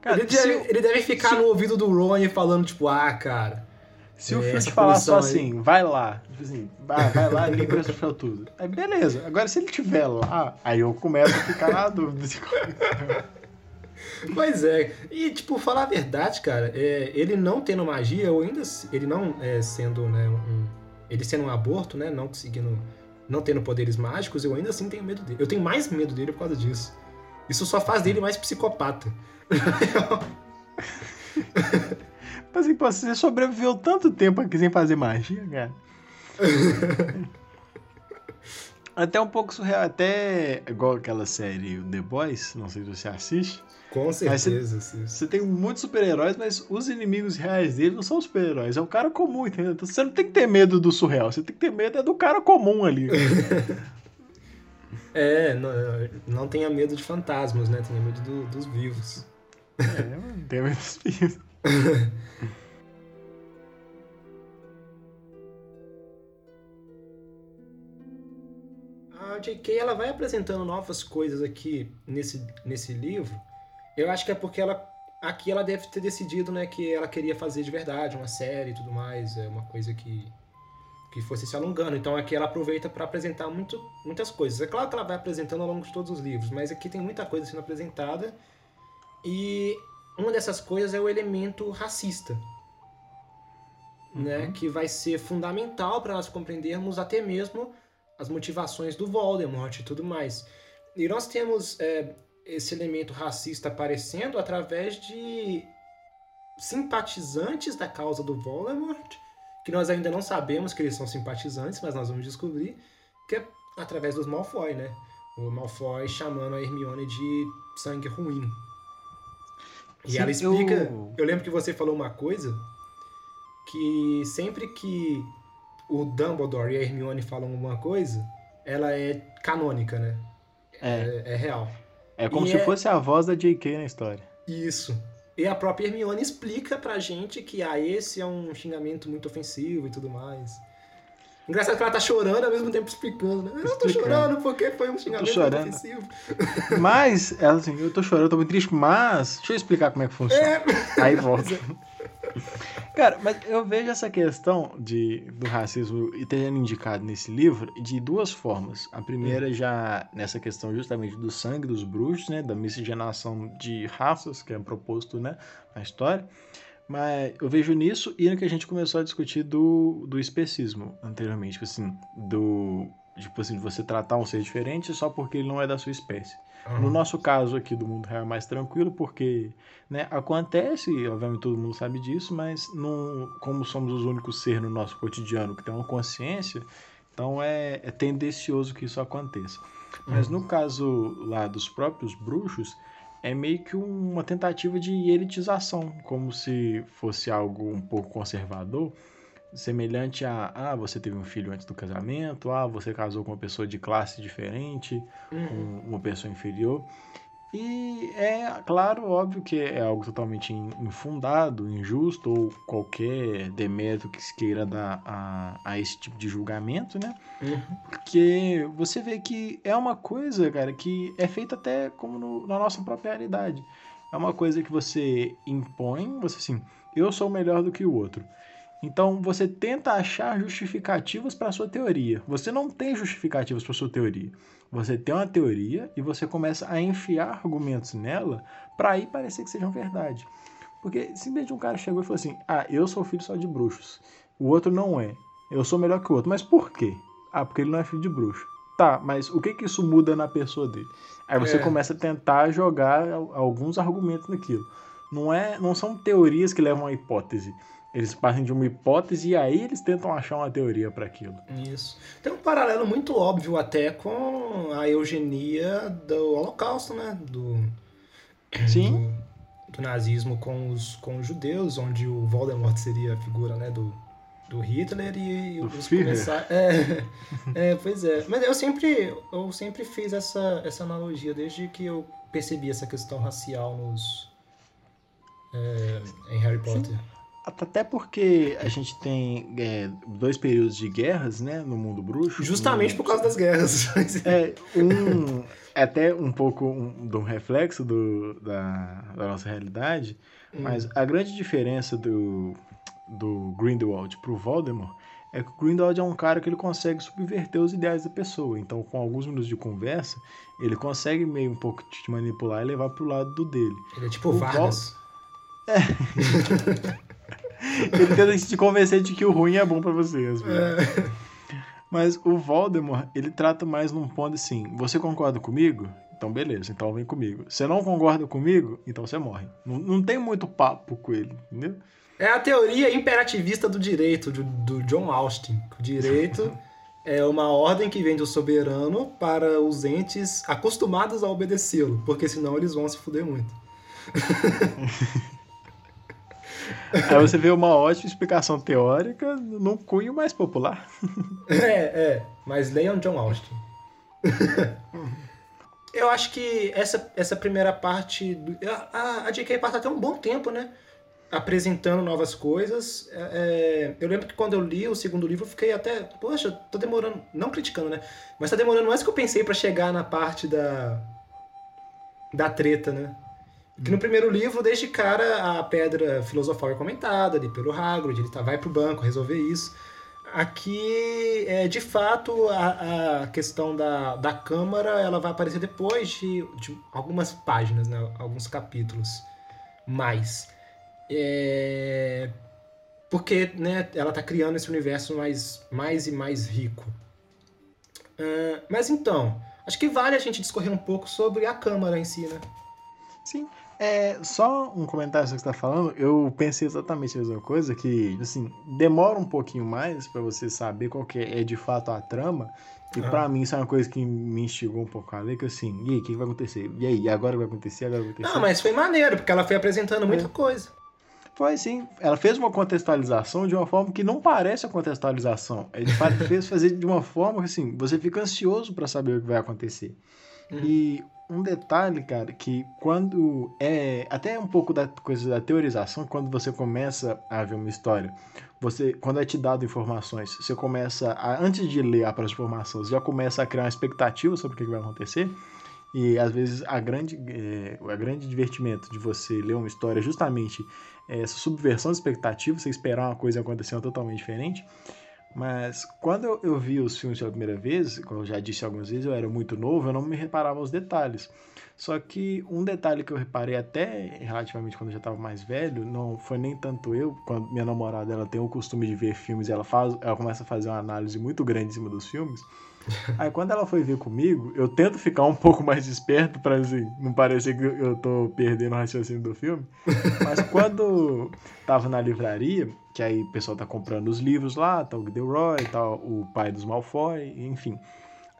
Cara, ele, deve, o- ele deve ficar se- no ouvido do Rony falando, tipo, ah, cara. Se o É, te falar só aí- assim, vai lá, tipo assim, vai, vai lá, esse troféu tudo. Aí beleza. Agora se ele tiver lá, aí eu começo a ficar na dúvida. Pois é. E, tipo, falar a verdade, cara, é, ele não tendo magia, ou ainda ele não é, sendo, né, um, ele sendo um aborto, né, não conseguindo, não tendo poderes mágicos, eu ainda assim tenho medo dele. Eu tenho mais medo dele por causa disso. Isso só faz dele mais psicopata. Mas assim, pô, você sobreviveu tanto tempo aqui sem fazer magia, cara. Até um pouco surreal, até igual aquela série The Boys, não sei se você assiste. Com certeza. sim. Você tem muitos super-heróis, mas os inimigos reais dele não são super-heróis, é o cara comum, entendeu? Então você não tem que ter medo do surreal, você tem que ter medo é do cara comum ali. É, não, não tenha medo de fantasmas, né? Tenha medo do- dos vivos. é, não tem medo dos filhos. A J.K. ela vai apresentando novas coisas aqui nesse, nesse livro. Eu acho que é porque ela aqui ela deve ter decidido, né, que ela queria fazer de verdade uma série e tudo mais, é uma coisa que que fosse se alongando. Então aqui ela aproveita para apresentar muito, muitas coisas. É claro que ela vai apresentando ao longo de todos os livros, mas aqui tem muita coisa sendo apresentada. E uma dessas coisas é o elemento racista. Né, que vai ser fundamental para nós compreendermos até mesmo as motivações do Voldemort e tudo mais. E nós temos é, esse elemento racista aparecendo através de simpatizantes da causa do Voldemort, que nós ainda não sabemos que eles são simpatizantes, mas nós vamos descobrir que é através dos Malfoy, né? O Malfoy chamando a Hermione de sangue ruim. E Sim, ela explica. Eu... eu lembro que você falou uma coisa que sempre que o Dumbledore e a Hermione falam uma coisa, ela é canônica, né? É, é, é real. É como e se é... fosse a voz da J.K. na história. Isso. E a própria Hermione explica pra gente que ah, esse é um xingamento muito ofensivo e tudo mais. Engraçado que ela tá chorando ao mesmo tempo explicando, né? Eu não tô chorando porque foi um xingamento muito ofensivo. Mas, ela assim, eu tô chorando, tô muito triste, mas deixa eu explicar como é que funciona. É. Aí volta. Cara, mas eu vejo essa questão de, do racismo e ter indicado nesse livro de duas formas. A primeira já nessa questão justamente do sangue dos bruxos, né, da miscigenação de raças que é proposto, né, na história. Mas eu vejo nisso e no que a gente começou a discutir do, do especismo anteriormente, tipo assim, do tipo assim, de você tratar um ser diferente só porque ele não é da sua espécie. Uhum. No nosso caso aqui do mundo real é mais tranquilo, porque né, acontece, obviamente todo mundo sabe disso, mas não, como somos os únicos seres no nosso cotidiano que tem uma consciência, então é, é tendencioso que isso aconteça. Mas uhum. no caso lá dos próprios bruxos, é meio que uma tentativa de elitização, como se fosse algo um pouco conservador, semelhante a ah, você teve um filho antes do casamento, ah, você casou com uma pessoa de classe diferente, uhum. uma pessoa inferior. E é claro, óbvio que é algo totalmente infundado, injusto, ou qualquer demérito que se queira dar a, a esse tipo de julgamento, né? Uhum. Porque você vê que é uma coisa, cara, que é feita até como no, na nossa própria realidade. É uma coisa que você impõe, você assim, eu sou melhor do que o outro. Então você tenta achar justificativas para a sua teoria. Você não tem justificativas para a sua teoria. Você tem uma teoria e você começa a enfiar argumentos nela para aí parecer que sejam verdade. Porque simplesmente um cara chegou e falou assim: Ah, eu sou filho só de bruxos. O outro não é. Eu sou melhor que o outro. Mas por quê? Ah, porque ele não é filho de bruxo. Tá, mas o que que isso muda na pessoa dele? Aí você é. começa a tentar jogar alguns argumentos naquilo. Não é, não são teorias que levam a hipótese. Eles partem de uma hipótese e aí eles tentam achar uma teoria para aquilo. Isso. Tem um paralelo muito óbvio até com a eugenia do Holocausto, né? Do, Sim. Do, do nazismo com os, com os judeus, onde o Voldemort seria a figura né, do, do Hitler e, os começar... É, é, pois é. Mas eu sempre, eu sempre fiz essa, essa analogia desde que eu percebi essa questão racial nos, é, em Harry Potter. Sim. Até porque a gente tem é, dois períodos de guerras, né, no mundo bruxo. Justamente por causa das guerras. é, um, é até um pouco um, de um reflexo do, da, da nossa realidade, hum. mas a grande diferença do, do Grindelwald pro Voldemort é que o Grindelwald é um cara que ele consegue subverter os ideais da pessoa. Então, com alguns minutos de conversa, ele consegue meio um pouco te manipular e levar pro lado do dele. Ele é tipo o Vargas. Vol... É. Ele tenta te convencer de que o ruim é bom para vocês. É. Mas o Voldemort, ele trata mais num ponto assim: você concorda comigo? Então beleza, então vem comigo. Você não concorda comigo? Então você morre. Não, não tem muito papo com ele, entendeu? É a teoria imperativista do direito, do, do John Austin. O direito é uma ordem que vem do soberano para os entes acostumados a obedecê-lo, porque senão eles vão se fuder muito. Aí você vê uma ótima explicação teórica num cunho mais popular. É, é. Mas leiam John Austin. Eu acho que essa, essa primeira parte. A, a J.K. passa até um bom tempo, né? Apresentando novas coisas. É, é, eu lembro que quando eu li o segundo livro, eu fiquei até. Poxa, tô demorando. Não criticando, né? Mas tá demorando mais que eu pensei para chegar na parte da. Da treta, né? Que no primeiro livro, desde cara, a pedra filosofal é comentada ali pelo Hagrid, ele tá, vai pro banco resolver isso. Aqui, é, de fato, a, a questão da, da Câmara ela vai aparecer depois de, de algumas páginas, né? alguns capítulos mais. É, porque né, ela está criando esse universo mais, mais e mais rico. Uh, mas então, acho que vale a gente discorrer um pouco sobre a Câmara em si, né? Sim, É, só um comentário sobre o que você tá falando, eu pensei exatamente a mesma coisa, que, assim, demora um pouquinho mais para você saber qual que é de fato a trama, e ah. pra mim isso é uma coisa que me instigou um pouco a ler, que assim, e aí, o que vai acontecer? E aí, agora vai acontecer? Agora vai acontecer? Não, mas foi maneiro, porque ela foi apresentando muita é. coisa. Foi sim. Ela fez uma contextualização de uma forma que não parece a contextualização. Ele fez fazer de uma forma que assim, você fica ansioso para saber o que vai acontecer. E um detalhe, cara, que quando é até um pouco da coisa da teorização, quando você começa a ver uma história, você quando é te dado informações, você começa a, antes de ler a informação, você já começa a criar uma expectativa sobre o que vai acontecer. E às vezes a grande, é, a grande divertimento de você ler uma história é justamente essa subversão de expectativa, você esperar uma coisa acontecendo totalmente diferente. Mas quando eu, vi os filmes pela primeira vez, como eu já disse algumas vezes, eu era muito novo, eu não me reparava os detalhes. Só que um detalhe que eu reparei até relativamente quando eu já estava mais velho, não foi nem tanto eu, quando minha namorada ela tem o costume de ver filmes, ela faz, ela começa a fazer uma análise muito grande em cima dos filmes. Aí quando ela foi ver comigo, eu tento ficar um pouco mais esperto para assim, não parecer que eu tô perdendo o raciocínio do filme. Mas quando tava na livraria, que aí o pessoal tá comprando os livros lá, tá o Gilderoy, tá o pai dos Malfoy, enfim.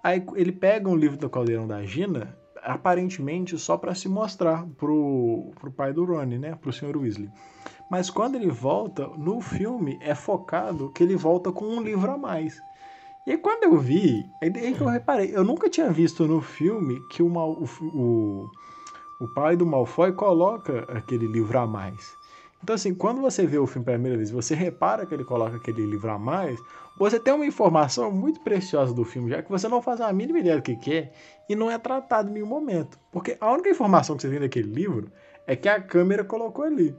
Aí ele pega um livro do Caldeirão da Gina, aparentemente só para se mostrar pro, pro pai do Ronnie, né, pro Sr. Weasley. Mas quando ele volta, no filme é focado que ele volta com um livro a mais. E aí, quando eu vi, aí que eu reparei, eu nunca tinha visto no filme que o, Mal, o, o, o pai do Malfoy coloca aquele livro a mais. Então, assim, quando você vê o filme pela primeira vez, você repara que ele coloca aquele livro a mais, você tem uma informação muito preciosa do filme, já que você não faz a mínima ideia do que, que é e não é tratado em nenhum momento. Porque a única informação que você tem daquele livro é que a câmera colocou ali.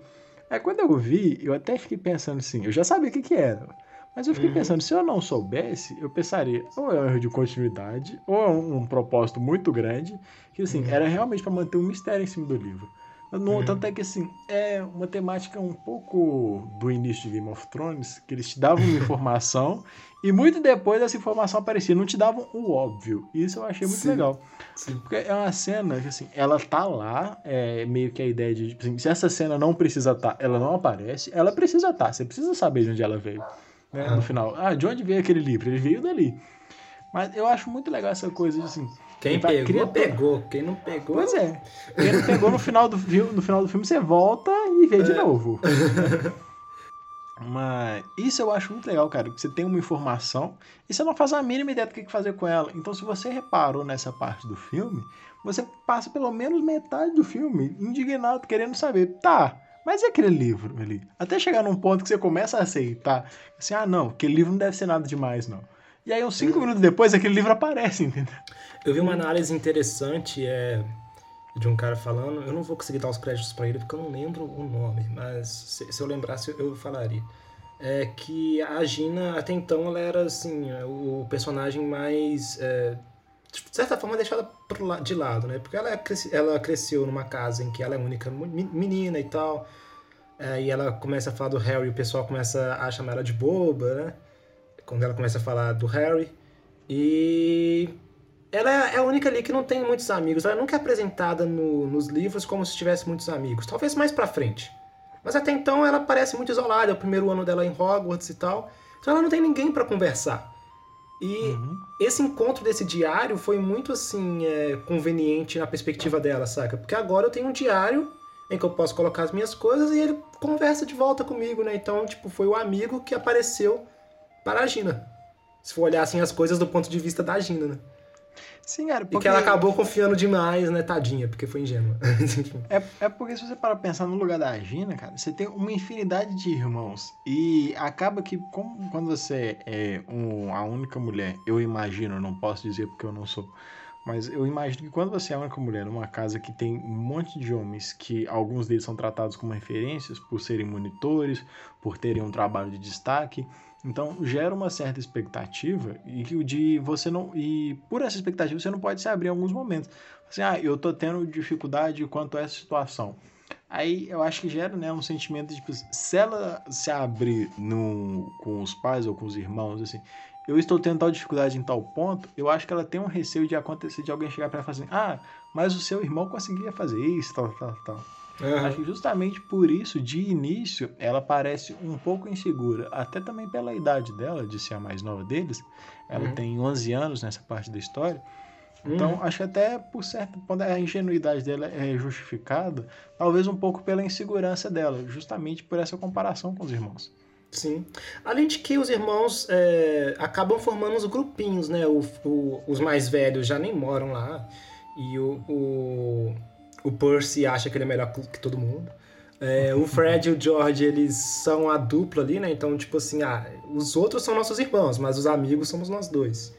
Aí quando eu vi, eu até fiquei pensando assim, eu já sabia o que, que era. Mas eu fiquei uhum. pensando, se eu não soubesse, eu pensaria, ou é um erro de continuidade, ou é um, um propósito muito grande, que assim, uhum. era realmente para manter um mistério em cima do livro. No, uhum. Tanto é que assim, é uma temática um pouco do início de Game of Thrones, que eles te davam uma informação e muito depois essa informação aparecia, não te davam o óbvio. Isso eu achei muito Sim. legal. Sim. Porque é uma cena que assim, ela tá lá, é meio que a ideia de, tipo assim, se essa cena não precisa estar, tá, ela não aparece, ela precisa estar, tá, você precisa saber de onde ela veio né, ah. no final. Ah, de onde veio aquele livro? Ele veio dali. Mas eu acho muito legal essa coisa de assim. Quem pegou, cria... pegou. Quem não pegou. Pois é. Quem não pegou no final do filme, no final do filme, você volta e vê é. de novo. Mas isso eu acho muito legal, cara. Que você tem uma informação e você não faz a mínima ideia do que fazer com ela. Então, se você reparou nessa parte do filme, você passa pelo menos metade do filme indignado, querendo saber, tá, mas e aquele livro ali? Até chegar num ponto que você começa a aceitar, assim, ah, não, aquele livro não deve ser nada demais, não. E aí, uns cinco eu... minutos depois, aquele livro aparece, entendeu? Eu vi uma análise interessante é, de um cara falando, eu não vou conseguir dar os créditos para ele porque eu não lembro o nome, mas se, se eu lembrasse eu falaria. É que a Gina, até então, ela era assim, o personagem mais é, de certa forma, deixada de lado, né? Porque ela, ela cresceu numa casa em que ela é única menina e tal. É, e ela começa a falar do Harry, o pessoal começa a chamar ela de boba, né? Quando ela começa a falar do Harry. E ela é a única ali que não tem muitos amigos. Ela nunca é apresentada no, nos livros como se tivesse muitos amigos. Talvez mais pra frente. Mas até então ela parece muito isolada. É o primeiro ano dela em Hogwarts e tal. Então ela não tem ninguém para conversar. E uhum. esse encontro desse diário foi muito assim é, conveniente na perspectiva dela, saca? Porque agora eu tenho um diário em que eu posso colocar as minhas coisas e ele conversa de volta comigo, né? Então, tipo, foi o amigo que apareceu para a Gina. Se for olhar assim as coisas do ponto de vista da Gina, né? Sim, cara. Porque... E que ela acabou confiando demais, né, tadinha, porque foi ingênua. é, é porque se você para pensar no lugar da Gina, cara, você tem uma infinidade de irmãos. E acaba que, como quando você é um, a única mulher, eu imagino, não posso dizer porque eu não sou, mas eu imagino que quando você é a única mulher numa casa que tem um monte de homens, que alguns deles são tratados como referências por serem monitores, por terem um trabalho de destaque então gera uma certa expectativa e de você não e por essa expectativa você não pode se abrir em alguns momentos. Assim, ah, eu tô tendo dificuldade quanto a essa situação. Aí eu acho que gera né, um sentimento de tipo, se ela se abrir no, com os pais ou com os irmãos, assim, eu estou tendo tal dificuldade em tal ponto, eu acho que ela tem um receio de acontecer de alguém chegar para ela e falar assim, ah, mas o seu irmão conseguia fazer isso, tal, tal, tal. Acho que justamente por isso, de início, ela parece um pouco insegura. Até também pela idade dela, de ser a mais nova deles. Ela uhum. tem 11 anos nessa parte da história. Então, uhum. acho que até por certo quando a ingenuidade dela é justificada, talvez um pouco pela insegurança dela, justamente por essa comparação com os irmãos. Sim. Além de que os irmãos é, acabam formando os grupinhos, né? O, o, os mais velhos já nem moram lá. E o, o, o Percy acha que ele é melhor que todo mundo. É, o Fred e o George, eles são a dupla ali, né? Então, tipo assim, ah, os outros são nossos irmãos, mas os amigos somos nós dois.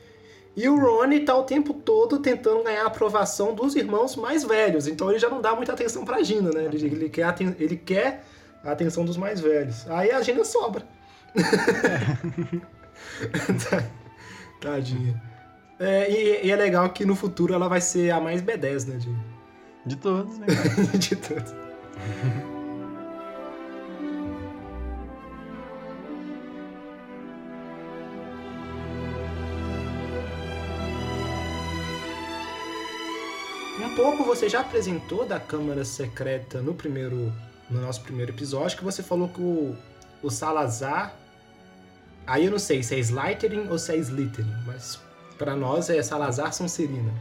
E o Ronnie tá o tempo todo tentando ganhar a aprovação dos irmãos mais velhos. Então ele já não dá muita atenção pra Gina, né? Ele, ele, quer, ele quer a atenção dos mais velhos. Aí a Gina sobra. Tadinha. É, e, e, é legal que no futuro ela vai ser a mais B10, né? De, de todos, né? de todos. Um pouco você já apresentou da Câmara Secreta no primeiro no nosso primeiro episódio, que você falou que o, o Salazar. Aí eu não sei se é Slytherin ou se é Slytherin, mas para nós é Salazar Sonserina.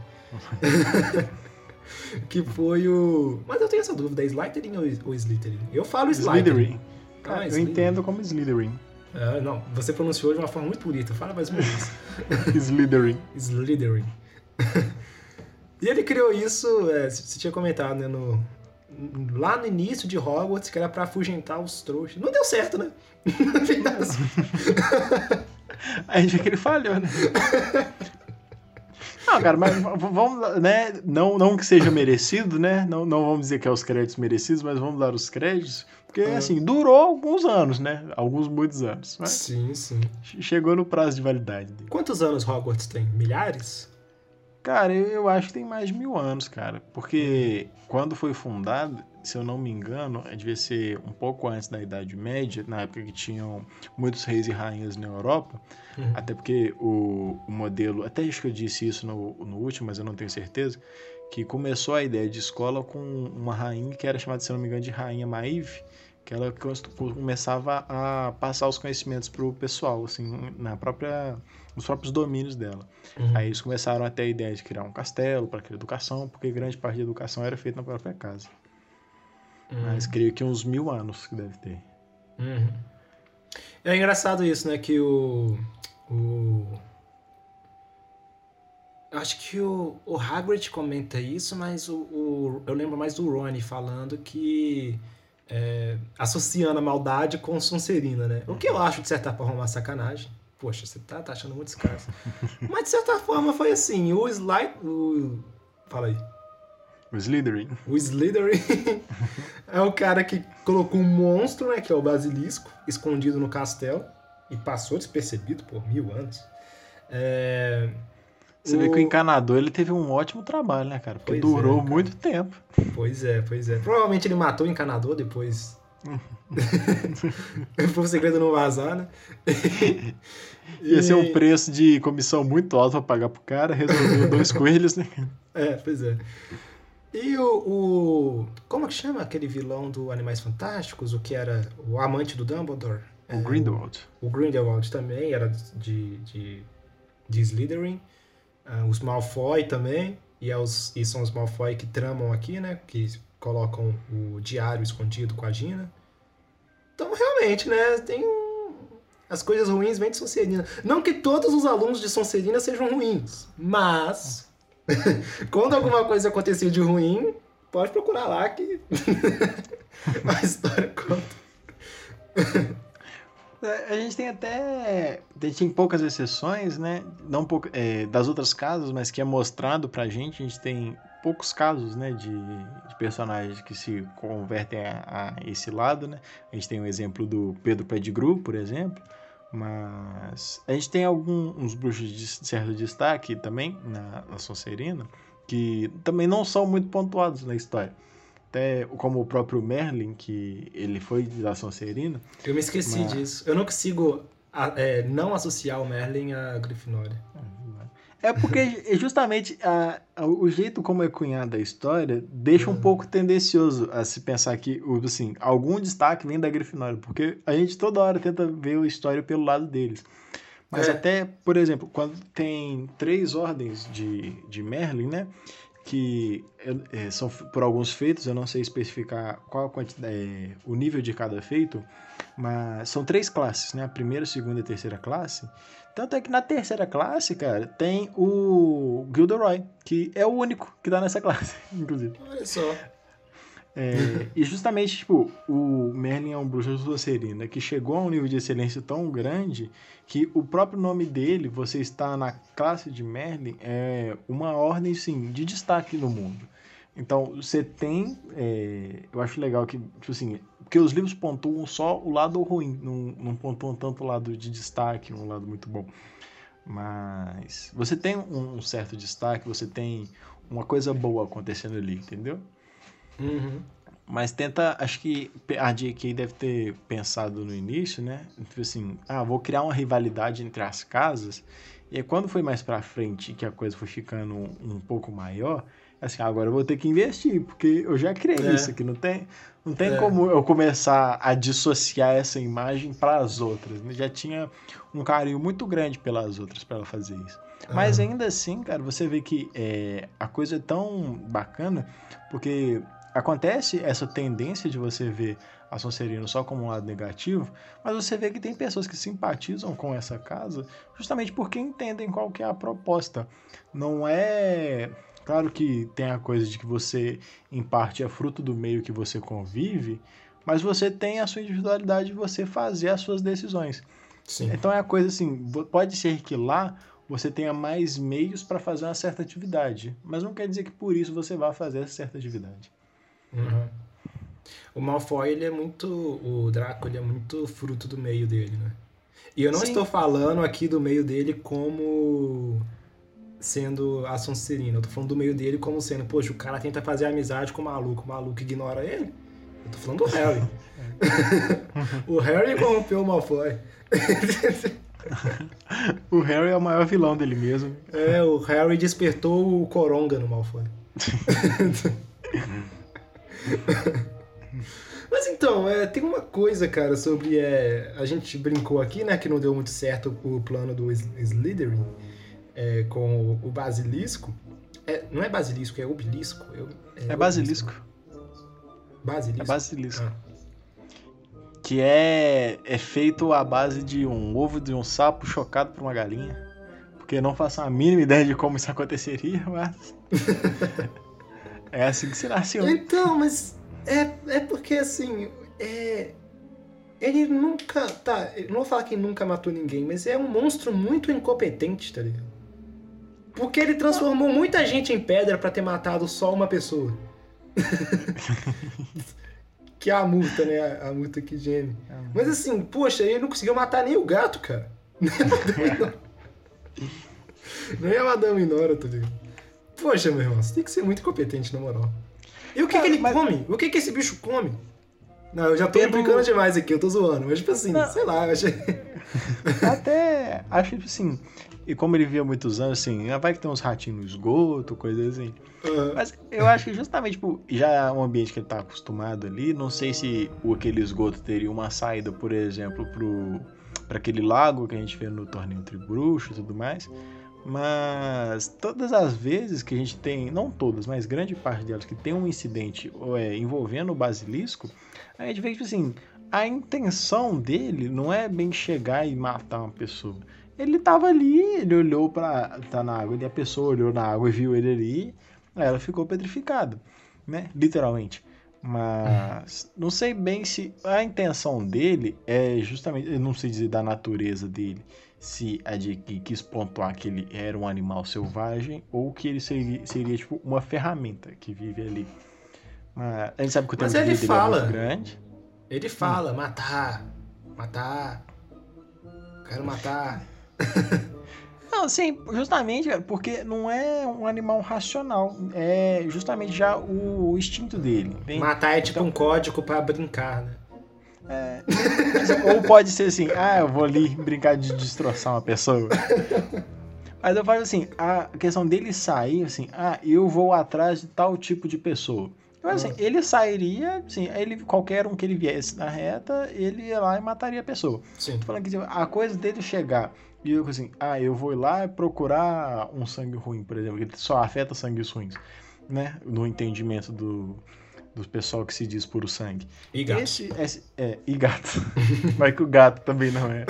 que foi o. Mas eu tenho essa dúvida, é Slytherin ou Slytherin? Eu falo Slytherin. Slytherin. Ah, eu entendo como Slytherin. Ah, não, você pronunciou de uma forma muito bonita. Fala mais uma vez. Slytherin. Slytherin. e ele criou isso, é, você tinha comentado, né, no, lá no início de Hogwarts, que era pra afugentar os trouxas. Não deu certo, né? A gente vê que ele falhou, né? Não, cara, mas vamos, né? Não, não que seja merecido, né? Não, não vamos dizer que é os créditos merecidos, mas vamos dar os créditos. Porque, ah. assim, durou alguns anos, né? Alguns, muitos anos. sim, sim. Chegou no prazo de validade. Dele. Quantos anos Hogwarts tem? Milhares? Cara, eu acho que tem mais de mil anos, cara. Porque quando foi fundado, se eu não me engano, devia ser um pouco antes da Idade Média, na época que tinham muitos reis e rainhas na Europa. Uhum. Até porque o, o, modelo, até acho que eu disse isso no, no último, mas eu não tenho certeza, que começou a ideia de escola com uma rainha que era chamada, se eu não me engano, de Rainha Maeve, que ela começava a passar os conhecimentos para o pessoal, assim, na própria nos próprios domínios dela. Uhum. Aí eles começaram a ter a ideia de criar um castelo para criar educação, porque grande parte da educação era feita na própria casa. Uhum. Mas creio que uns mil anos que deve ter. Uhum. É engraçado isso, né? Que o. o... Acho que o, o Hagrid comenta isso, mas o, o eu lembro mais do Ronnie falando que. É, associando a maldade com Sonserina, né? O que eu acho, de certa forma, uma sacanagem poxa, você tá, tá achando muito escasso. Mas de certa forma foi assim, o Slide. O... Fala aí. O Slytherin. O Slytherin é o cara que colocou um monstro, né? Que é o basilisco, escondido no castelo. E passou despercebido por mil anos. É... Você o... vê que o encanador ele teve um ótimo trabalho, né, cara? Porque pois durou é, cara. muito tempo. Pois é, pois é. Provavelmente ele matou o encanador depois. Foi o segredo não vazar, né? Ia ser um preço de comissão muito alto pra pagar pro cara, resolveu dois coelhos, né? É, pois é. E o, o. Como que chama aquele vilão do Animais Fantásticos? O que era o amante do Dumbledore? O é, Grindelwald. O, o Grindelwald também era de, de, de Slytherin. Uh, os Malfoy também. E, é os, e são os Malfoy que tramam aqui, né? Que colocam o diário escondido com a Gina. Então, realmente, né? Tem as coisas ruins vêm de Sonserina. Não que todos os alunos de Sonserina sejam ruins, mas quando alguma coisa acontecer de ruim, pode procurar lá que a história conta. É, a gente tem até. Tem poucas exceções, né? Não pouco, é, das outras casas, mas que é mostrado pra gente. A gente tem poucos casos, né? De, de personagens que se convertem a, a, esse lado, né? A gente tem o exemplo do Pedro Pettigrew, por exemplo. Mas a gente tem alguns bruxos de certo destaque também na, na Sonserina que também não são muito pontuados na história. Até como o próprio Merlin, que ele foi da Sonserina. Eu me esqueci mas... disso. Eu não consigo é, não associar o Merlin a Grifinória. É porque justamente a, a, o jeito como é cunhada a história deixa um uhum. pouco tendencioso a se pensar que assim, algum destaque vem da Grifinória, porque a gente toda hora tenta ver a história pelo lado deles. Mas é. até, por exemplo, quando tem três ordens de, de Merlin, né? Que é, são por alguns feitos, eu não sei especificar qual é, o nível de cada feito, mas são três classes, né? A primeira, segunda e terceira classe. Tanto é que na terceira classe, cara, tem o Gilderoy, que é o único que tá nessa classe, inclusive. Olha só. É, e justamente, tipo, o Merlin é um bruxo sorcerino que chegou a um nível de excelência tão grande que o próprio nome dele, você está na classe de Merlin, é uma ordem, sim, de destaque no mundo. Então, você tem. É, eu acho legal que, tipo assim, porque os livros pontuam só o lado ruim, não, não pontuam tanto o lado de destaque, um lado muito bom. Mas você tem um certo destaque, você tem uma coisa boa acontecendo ali, entendeu? Uhum. Mas tenta, acho que a JK deve ter pensado no início, né? Tipo assim, ah, vou criar uma rivalidade entre as casas. E aí, quando foi mais pra frente, que a coisa foi ficando um, um pouco maior, assim, agora eu vou ter que investir, porque eu já criei é. isso aqui, não tem, não tem é. como eu começar a dissociar essa imagem para as outras. Né? Já tinha um carinho muito grande pelas outras para ela fazer isso. Uhum. Mas ainda assim, cara, você vê que é, a coisa é tão bacana, porque acontece essa tendência de você ver a Sonserino só como um lado negativo, mas você vê que tem pessoas que simpatizam com essa casa justamente porque entendem qual que é a proposta. Não é Claro que tem a coisa de que você, em parte, é fruto do meio que você convive, mas você tem a sua individualidade de você fazer as suas decisões. Sim. Então é a coisa assim, pode ser que lá você tenha mais meios para fazer uma certa atividade, mas não quer dizer que por isso você vá fazer essa certa atividade. Uhum. O Malfoy, ele é muito. O Draco, ele é muito fruto do meio dele, né? E eu não Sim. estou falando aqui do meio dele como sendo a Sonserina. Eu tô falando do meio dele como sendo, poxa, o cara tenta fazer amizade com o maluco, o maluco ignora ele. Eu tô falando do Harry. o Harry corrompeu o Malfoy. o Harry é o maior vilão dele mesmo. É, o Harry despertou o Coronga no Malfoy. Mas então, é, tem uma coisa, cara, sobre. É, a gente brincou aqui, né, que não deu muito certo o plano do Slytherin é, com o basilisco. É, não é basilisco, é obelisco. é, é basilisco. Basilisco. É basilisco. Ah. Que é, é feito à base de um ovo de um sapo chocado por uma galinha. Porque não faço a mínima ideia de como isso aconteceria, mas. é assim que se nasceu. Então, mas é, é porque assim. É, ele nunca. Tá, não vou falar que nunca matou ninguém, mas é um monstro muito incompetente, tá ligado? Porque ele transformou muita gente em pedra para ter matado só uma pessoa. que é a multa, né? A, multa que geme. É Mas assim, poxa, ele não conseguiu matar nem o gato, cara. Nem a Madame Nora, tá ligado? Poxa, meu irmão, você tem que ser muito competente, na moral. E o que, cara, que ele mas... come? O que, que esse bicho come? Não, eu já tô brincando demais aqui, eu tô zoando. Mas, tipo assim, não. sei lá, eu achei. Até acho, tipo assim, e como ele via muitos anos, assim, vai que tem uns ratinhos no esgoto, coisas assim. Uhum. Mas eu acho que justamente, tipo, já é um ambiente que ele tá acostumado ali. Não sei se o, aquele esgoto teria uma saída, por exemplo, pro, pra aquele lago que a gente vê no torneio entre bruxos e tudo mais. Mas todas as vezes que a gente tem, não todas, mas grande parte delas, que tem um incidente é, envolvendo o basilisco, a gente vê que, tipo assim, a intenção dele não é bem chegar e matar uma pessoa ele tava ali, ele olhou para tá na água, e a pessoa olhou na água e viu ele ali, ela ficou petrificada, né? Literalmente. Mas não sei bem se a intenção dele é justamente, eu não sei dizer da natureza dele, se a de que quis pontuar que ele era um animal selvagem ou que ele seria, seria tipo uma ferramenta que vive ali. Mas a gente sabe que o tempo Mas fala, é muito grande. Ele fala, hum. matar, matar, quero matar. Não, sim, justamente porque não é um animal racional, é justamente já o instinto dele. Matar é tipo então, um código para brincar, né? É, ou pode ser assim, ah, eu vou ali brincar de destroçar uma pessoa. Mas eu falo assim, a questão dele sair, assim, ah, eu vou atrás de tal tipo de pessoa. Então, assim, ele sairia, assim, ele, qualquer um que ele viesse na reta, ele ia lá e mataria a pessoa. Sim. Tô falando que tipo, a coisa dele chegar e eu assim, ah, eu vou lá procurar um sangue ruim, por exemplo, que só afeta sangues ruins, né? No entendimento do, do pessoal que se diz puro sangue. E gato. Esse, esse, é, e gato. Mas que o gato também não é.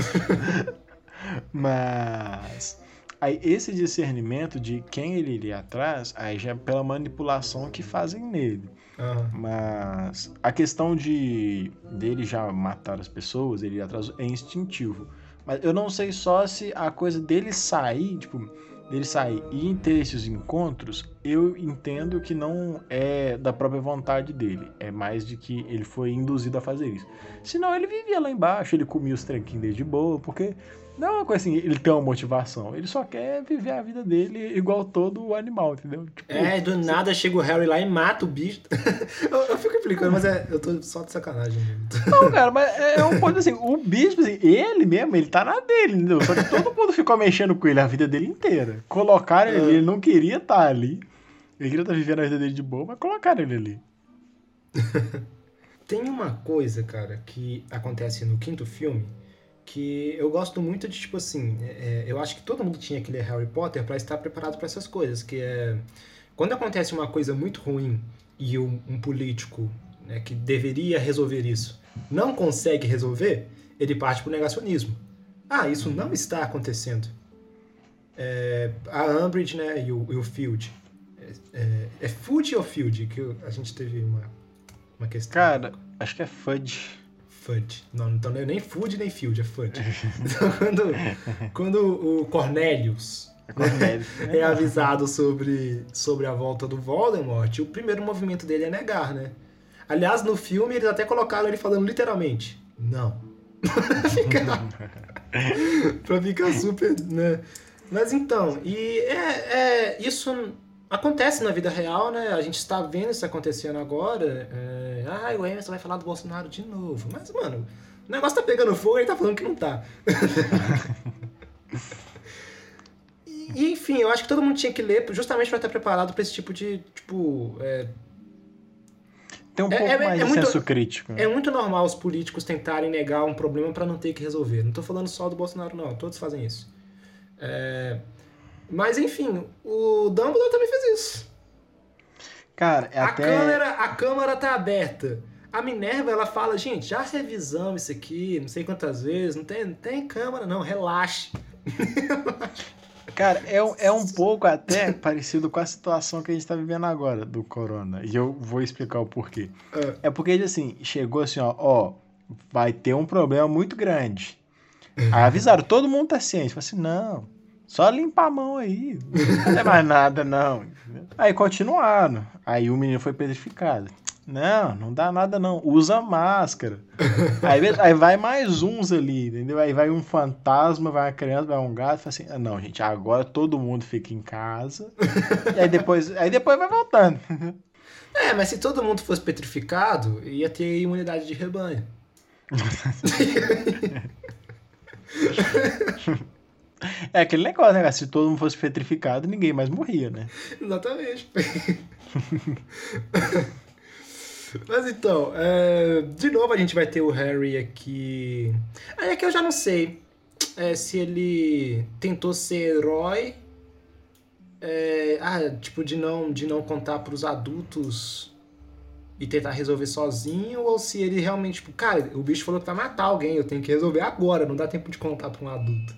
Mas aí esse discernimento de quem ele iria atrás, aí já é pela manipulação que fazem nele. Aham. Mas a questão de dele já matar as pessoas, ele atrás é instintivo. Mas eu não sei só se a coisa dele sair, tipo, dele sair e ter esses encontros, eu entendo que não é da própria vontade dele. É mais de que ele foi induzido a fazer isso. Senão ele vivia lá embaixo, ele comia os tranquinhos de boa, porque não é uma coisa assim, ele tem uma motivação. Ele só quer viver a vida dele igual todo animal, entendeu? Tipo, É, do nada chega o Harry lá e mata o bicho. eu, eu fico implicando, mas é, eu tô só de sacanagem. mesmo. Não, cara, mas é um ponto assim, o bicho, assim, ele mesmo, ele tá na dele, entendeu? Só que todo mundo ficou mexendo com ele a vida dele inteira. Colocaram ele, É. ali, ele não queria estar ali. Ele queria estar vivendo a vida dele de boa, mas colocaram ele ali. Tem uma coisa, cara, que acontece no quinto filme que eu gosto muito de, tipo assim, é, eu acho que todo mundo tinha que ler Harry Potter pra estar preparado pra essas coisas, que é quando acontece uma coisa muito ruim e um, um político né, que deveria resolver isso não consegue resolver, ele parte pro negacionismo. Ah, isso não está acontecendo. É, a Umbridge, né, e o, e o Field. É, é, é Food ou Field? Que a gente teve uma, uma questão. Cara, acho que é Fudge. Não, então não é nem Food nem Field, é Fudge. Então, quando, quando o Cornelius É é avisado sobre, sobre a volta do Voldemort, o primeiro movimento dele é negar, né? Aliás, no filme eles até colocaram ele falando literalmente, não. pra, ficar, pra ficar super, né? Mas então, e é, é, isso acontece na vida real, né? A gente está vendo isso acontecendo agora. É, ah, o Emerson vai falar do Bolsonaro de novo. Mas, mano, o negócio tá pegando fogo e ele tá falando que não tá. E, e, enfim, eu acho que todo mundo tinha que ler justamente para estar preparado para esse tipo de, tipo, é, Tem um É- pouco é- mais é de muito- senso crítico. né? é muito normal os políticos tentarem negar um problema para não ter que resolver. Não tô falando só do Bolsonaro, não. Todos fazem isso. É, Mas, enfim, o Dumbledore também fez isso. Cara, é A, até. câmera, a câmara tá aberta. A Minerva, ela fala, gente, já revisamos isso aqui, não sei quantas vezes, não tem, não tem câmara, não, relaxe. Cara, é, um- é um pouco até parecido com a situação que a gente tá vivendo agora do corona. E eu vou explicar o porquê. Ah. É porque, assim, chegou assim, ó, ó, vai ter um problema muito grande. Aí avisaram, todo mundo tá ciente. Falei assim, não, só limpar a mão aí. Não é mais nada, não. Aí continuaram. Aí o menino foi petrificado. Não, não dá nada não. Usa máscara. Aí, aí vai mais uns ali, entendeu? Aí vai um fantasma, vai uma criança, vai um gato. Fala assim, ah, não, gente, agora todo mundo fica em casa. E aí depois, aí depois vai voltando. É, mas se todo mundo fosse petrificado, ia ter imunidade de rebanho. É aquele negócio, né? Se todo mundo fosse petrificado, ninguém mais morria, né? Exatamente. Mas então, é, de novo a gente vai ter o Harry aqui. Aí é que eu já não sei é, se ele tentou ser herói. é, ah, tipo, de não, de não contar pros adultos e tentar resolver sozinho, ou se ele realmente, tipo, cara, o bicho falou que vai matar alguém, eu tenho que resolver agora, não dá tempo de contar pra um adulto.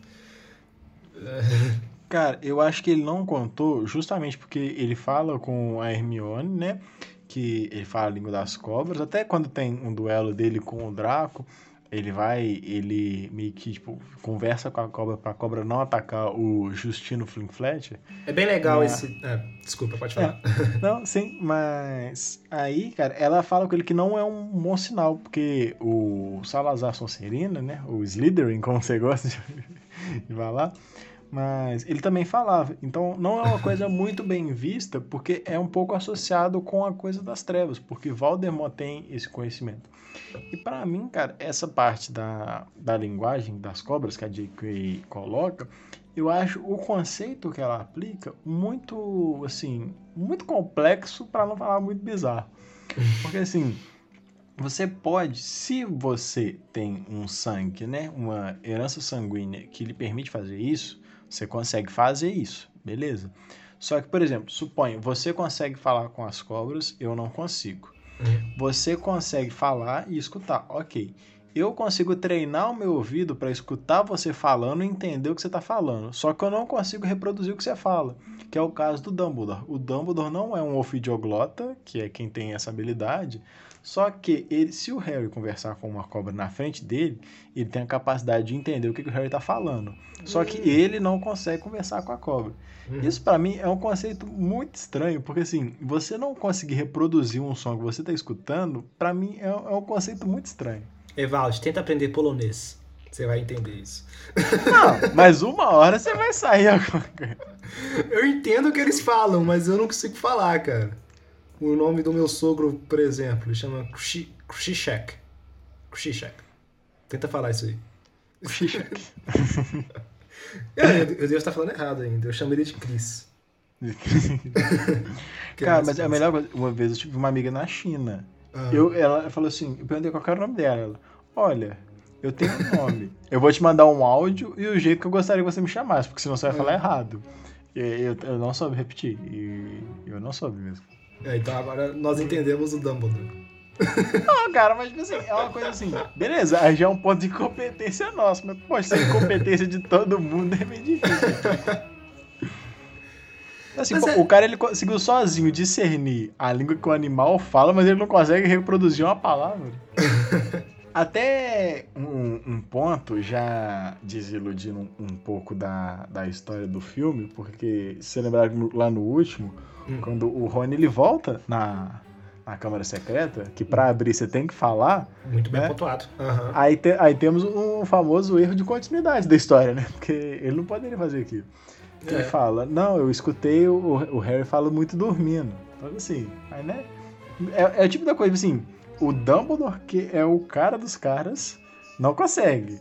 Cara, eu acho que ele não contou justamente porque ele fala com a Hermione, né? Que ele fala a língua das cobras. Até quando tem um duelo dele com o Draco, ele vai, ele meio que, tipo, conversa com a cobra pra cobra não atacar o Justino Flynn Fletcher. É bem legal É. esse. é, desculpa, pode falar. Não, sim, mas aí, cara, ela fala com ele que não é um bom sinal, porque o Salazar Sonserina, né? O Slytherin, como você gosta de falar, Mas ele também falava. Então não é uma coisa muito bem vista, porque é um pouco associado com a coisa das trevas, porque Voldemort tem esse conhecimento. E para mim, cara, essa parte da, da linguagem das cobras que a J.K. coloca, eu acho o conceito que ela aplica muito, assim, muito complexo para não falar muito bizarro. Porque assim, você pode, se você tem um sangue, né, uma herança sanguínea que lhe permite fazer isso, você consegue fazer isso, beleza? Só que, por exemplo, suponha, você consegue falar com as cobras, eu não consigo. Uhum. Você consegue falar e escutar, ok. Eu consigo treinar o meu ouvido para escutar você falando e entender o que você está falando. Só que eu não consigo reproduzir o que você fala, que é o caso do Dumbledore. O Dumbledore não é um ofidioglota, que é quem tem essa habilidade, só que ele, se o Harry conversar com uma cobra na frente dele, ele tem a capacidade de entender o que, que o Harry está falando. Só que hum. ele não consegue conversar com a cobra. Uhum. Isso para mim é um conceito muito estranho, porque assim, você não conseguir reproduzir um som que você está escutando, para mim é, é, um conceito muito estranho. Evaldo, tenta aprender polonês. Você vai entender isso. Não, mas uma hora você vai sair agora. Eu entendo o que eles falam, mas eu não consigo falar, cara. O nome do meu sogro, por exemplo, ele chama Krzyszek. Krzyszek. Tenta falar isso aí. Krzyszek. eu, eu, eu devo estar falando errado ainda. Eu chamo ele de Chris. Cara, mas é a melhor coisa. Uma vez eu tive uma amiga na China. Ah. Eu, ela falou assim: eu perguntei qual era o nome dela. Ela, olha, eu tenho um nome. eu vou te mandar um áudio e o jeito que eu gostaria que você me chamasse, porque senão você vai ah. falar errado. Eu, eu não soube repetir. E eu não soube mesmo. É, então agora nós entendemos o Dumbledore. Não, cara, mas tipo assim, é uma coisa assim, beleza, aí já é um ponto de competência nosso, mas pode ser incompetência de todo mundo é meio difícil. Assim, pô, é... O cara ele conseguiu sozinho discernir a língua que o animal fala, mas ele não consegue reproduzir uma palavra. Até um, um, ponto, já desiludindo um, um pouco da, da história do filme, porque se você lembrar lá no último, Hum. Quando o Rony ele volta na, na Câmara Secreta, que para abrir você tem que falar. Muito bem né? pontuado. Uhum. Aí, te, aí temos um famoso erro de continuidade da história, né? Porque ele não poderia fazer aquilo. É. Ele fala, não, eu escutei o, o Harry fala muito dormindo. Então, assim, aí, né? É, é o tipo da coisa, assim, o Dumbledore, que é o cara dos caras, não consegue.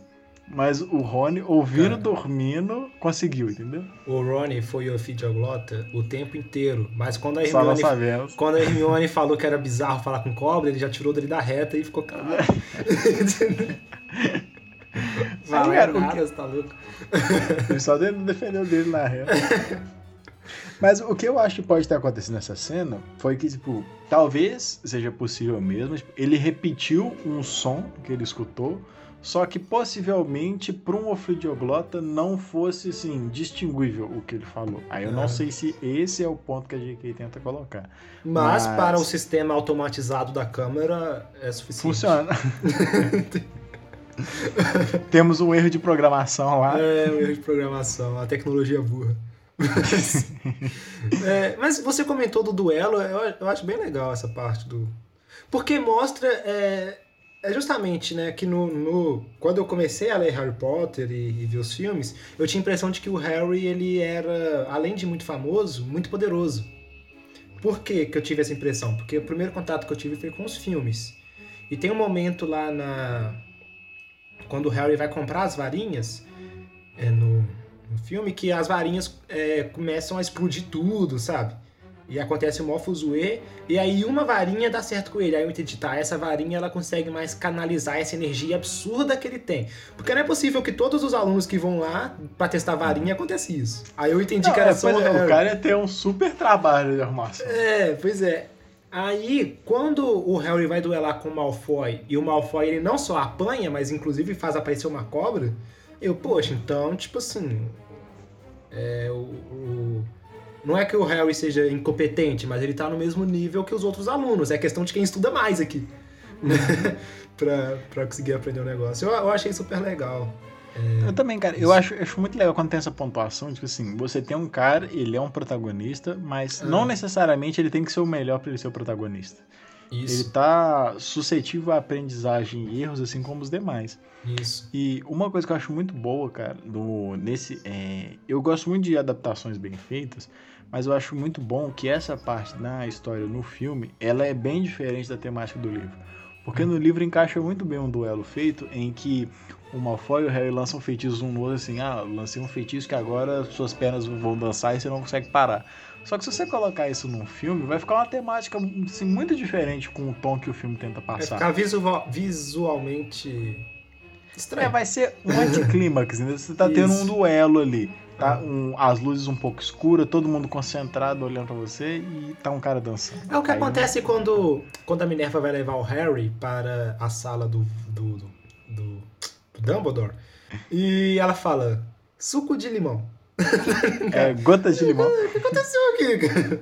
Mas o Rony, ouvindo Cara, dormindo, conseguiu, entendeu? O Rony foi o ofidioglota o tempo inteiro. Mas quando a Hermione, quando a Hermione falou que era bizarro falar com cobra, ele já tirou dele da reta e ficou calado. Aí, cara, nada, que... você tá louco. Ele só defendeu dele na reta. Mas o que eu acho que pode ter acontecido nessa cena foi que, tipo, talvez seja possível mesmo. Tipo, ele repetiu um som que ele escutou, só que possivelmente para um ofidioglota não fosse assim distinguível o que ele falou. Aí eu é. não sei se esse é o ponto que a GK tenta colocar. Mas, Mas... para o sistema automatizado da câmera é suficiente. Funciona. Temos um erro de programação lá. É, um erro de programação, a tecnologia burra. Mas, é, mas você comentou do duelo, eu, eu, acho bem legal essa parte do. Porque mostra é, é justamente, né, que no, no, quando eu comecei a ler Harry Potter e, e, ver os filmes, eu tinha a impressão de que o Harry, ele era, além de muito famoso, muito poderoso. Por que, que eu tive essa impressão? Porque o primeiro contato que eu tive foi com os filmes. E tem um momento lá na... Quando o Harry vai comprar as varinhas, é no, no filme, que as varinhas é, começam a explodir tudo, sabe? E acontece o Mofuzuê, e aí uma varinha dá certo com ele. Aí eu entendi, tá, essa varinha ela consegue mais canalizar essa energia absurda que ele tem. Porque não é possível que todos os alunos que vão lá para testar varinha aconteça isso. Aí eu entendi não, que era é, só... É, o cara ia ter um super trabalho de arrumação. É, pois é. Aí, quando o Harry vai duelar com o Malfoy, e o Malfoy ele não só apanha, mas inclusive faz aparecer uma cobra, eu, poxa, então, tipo assim... É, o, o não é que o Harry seja incompetente, mas ele tá no mesmo nível que os outros alunos. É questão de quem estuda mais aqui. Né? pra, pra conseguir aprender o um negócio. Eu, eu achei super legal. É, eu também, cara. Isso. Eu acho, acho muito legal quando tem essa pontuação. Tipo assim, você tem um cara, ele é um protagonista, mas ah. não necessariamente ele tem que ser o melhor para ele ser o protagonista. Isso. Ele tá suscetível à aprendizagem e erros, assim como os demais. Isso. E uma coisa que eu acho muito boa, cara, do, nesse. É, eu gosto muito de adaptações bem feitas, mas eu acho muito bom que essa parte da história no filme ela é bem diferente da temática do livro. Porque no livro encaixa muito bem um duelo feito em que o Malfoy e o Harry lançam feitiços um no outro, assim, ah, lancei um feitiço que agora suas pernas vão dançar e você não consegue parar. Só que se você colocar isso num filme, vai ficar uma temática assim, muito diferente com o tom que o filme tenta passar. Vai ficar visual, visualmente estranho. É, vai ser um anticlímax, né? Você tá tendo um duelo ali. Tá um, as luzes um pouco escuras, todo mundo concentrado olhando pra você e tá um cara dançando. É o que Aí, acontece quando, quando a Minerva vai levar o Harry para a sala do, do, do, do Dumbledore e ela fala: suco de limão. É, gotas de limão. O que aconteceu aqui, cara?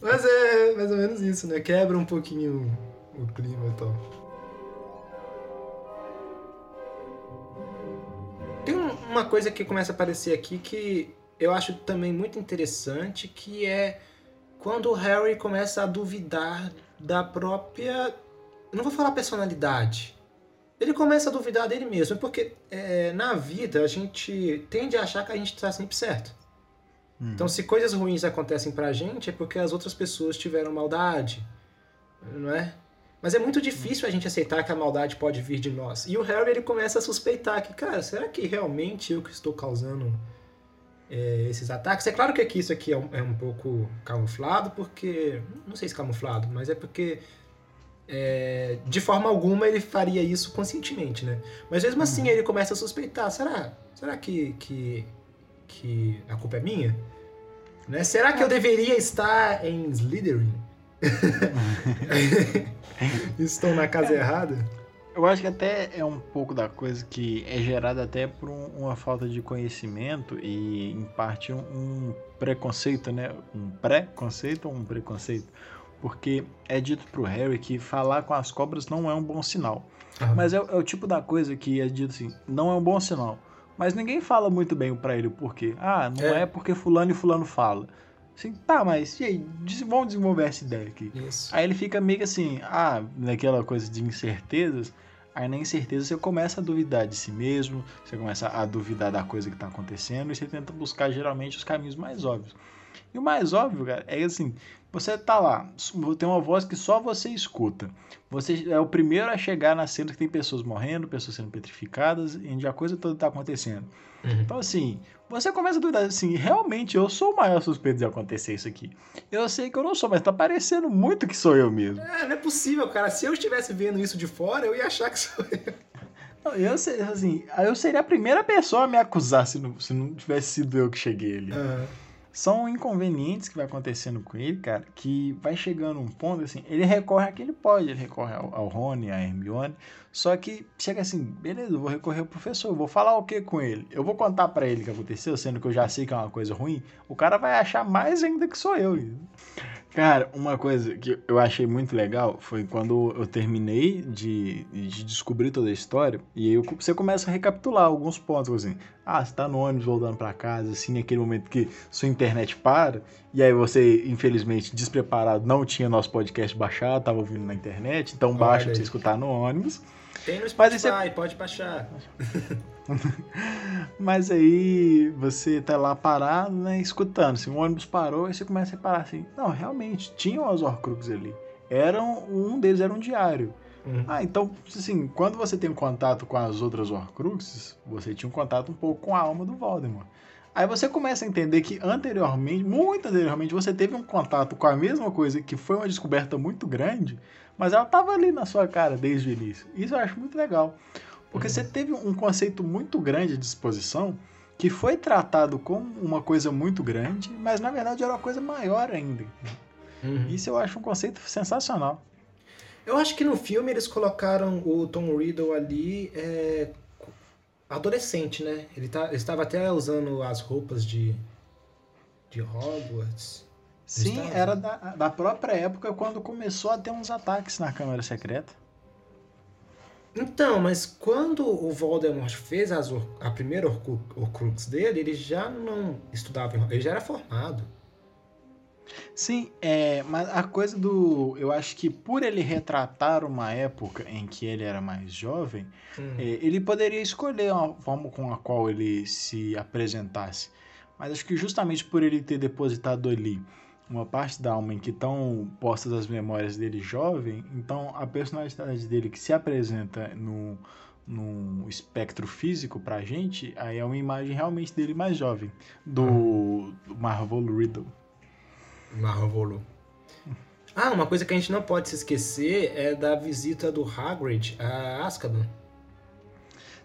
Mas é mais ou menos isso, né? Quebra um pouquinho o clima e tal. Uma coisa que começa a aparecer aqui que eu acho também muito interessante, que é quando o Harry começa a duvidar da própria. Não vou falar personalidade, ele começa a duvidar dele mesmo, porque é, na vida a gente tende a achar que a gente está sempre certo. Hum. Então, se coisas ruins acontecem pra gente, é porque as outras pessoas tiveram maldade, não é? Mas é muito difícil a gente aceitar que a maldade pode vir de nós. E o Harry ele começa a suspeitar que, cara, será que realmente eu que estou causando é, esses ataques? É claro que aqui isso aqui é um, é um pouco camuflado, porque. Não sei se camuflado, mas é porque é, de forma alguma ele faria isso conscientemente, né? Mas mesmo assim uhum. ele começa a suspeitar, será? Será que, que, que a culpa é minha? Né? Será que eu deveria estar em Slytherin? Estou na casa errada? Eu acho que até é um pouco da coisa que é gerada até por um, uma falta de conhecimento e, em parte, um, um preconceito, né? Um pré-conceito ou um preconceito? porque é dito pro Harry que falar com as cobras não é um bom sinal. Uhum. Mas é, é, o tipo da coisa que é dito assim, não é um bom sinal. Mas ninguém fala muito bem para ele o porquê. Ah, não é. é. porque fulano e fulano fala. Assim, tá, mas e aí? Vamos desenvolver essa ideia aqui. Isso. Aí ele fica meio assim, ah, naquela coisa de incertezas. Aí na incerteza você começa a duvidar de si mesmo, você começa a duvidar da coisa que está acontecendo e você tenta buscar geralmente os caminhos mais óbvios. E o mais óbvio, cara, é assim, você tá lá, tem uma voz que só você escuta. Você é o primeiro a chegar na cena que tem pessoas morrendo, pessoas sendo petrificadas, onde a coisa toda tá acontecendo. Uhum. Então, assim, você começa a dudar assim, realmente eu sou o maior suspeito de acontecer isso aqui. Eu sei que eu não sou, mas tá parecendo muito que sou eu mesmo. É, não é possível, cara. Se eu estivesse vendo isso de fora, eu ia achar que sou eu. Não, eu, assim, eu seria a primeira pessoa a me acusar se não, se não tivesse sido eu que cheguei ali. Uhum são inconvenientes que vai acontecendo com ele, cara, que vai chegando um ponto assim, ele recorre a quem ele pode, ele recorre ao, ao Rony, a Hermione, só que chega assim, beleza, eu vou recorrer ao professor, vou falar o que com ele? Eu vou contar para ele o que aconteceu, sendo que eu já sei que é uma coisa ruim, o cara vai achar mais ainda que sou eu. Cara, uma coisa que eu achei muito legal foi quando eu terminei de, de descobrir toda a história, e aí você começa a recapitular alguns pontos, assim. Ah, você tá no ônibus voltando para casa, assim, naquele momento que sua internet para, e aí você, infelizmente, despreparado, não tinha nosso podcast baixado, tava ouvindo na internet, então baixa pra você escutar no ônibus. Tem no Spotify, você... pode baixar. Mas aí você tá lá parado, né, escutando. Se assim, o ônibus parou, aí você começa a reparar assim, não, realmente, tinham os Horcruxes ali. Eram, um deles era um diário. Uhum. Ah, então, assim, quando você tem um contato com as outras Horcruxes, você tinha um contato um pouco com a alma do Voldemort. Aí você começa a entender que anteriormente, muito anteriormente, você teve um contato com a mesma coisa que foi uma descoberta muito grande, mas ela estava ali na sua cara desde o início. Isso eu acho muito legal. Porque uhum. você teve um conceito muito grande de exposição que foi tratado como uma coisa muito grande, mas na verdade era uma coisa maior ainda. Uhum. Isso eu acho um conceito sensacional. Eu acho que no filme eles colocaram o Tom Riddle ali é, adolescente, né? Ele, tá, ele estava até usando as roupas de, de Hogwarts. Sim, era da, da própria época quando começou a ter uns ataques na Câmara Secreta. Então, mas quando o Voldemort fez as, a primeira Horcrux dele, ele já não estudava, ele já era formado. Sim, é, mas a coisa do. Eu acho que por ele retratar uma época em que ele era mais jovem, hum. é, ele poderia escolher uma forma com a qual ele se apresentasse. Mas acho que justamente por ele ter depositado ali uma parte da alma em que estão postas as memórias dele jovem, então a personalidade dele que se apresenta no, no espectro físico pra gente, aí é uma imagem realmente dele mais jovem, do, do Marvel Riddle. Marvel. Ah, uma coisa que a gente não pode se esquecer é da visita do Hagrid a Azkaban.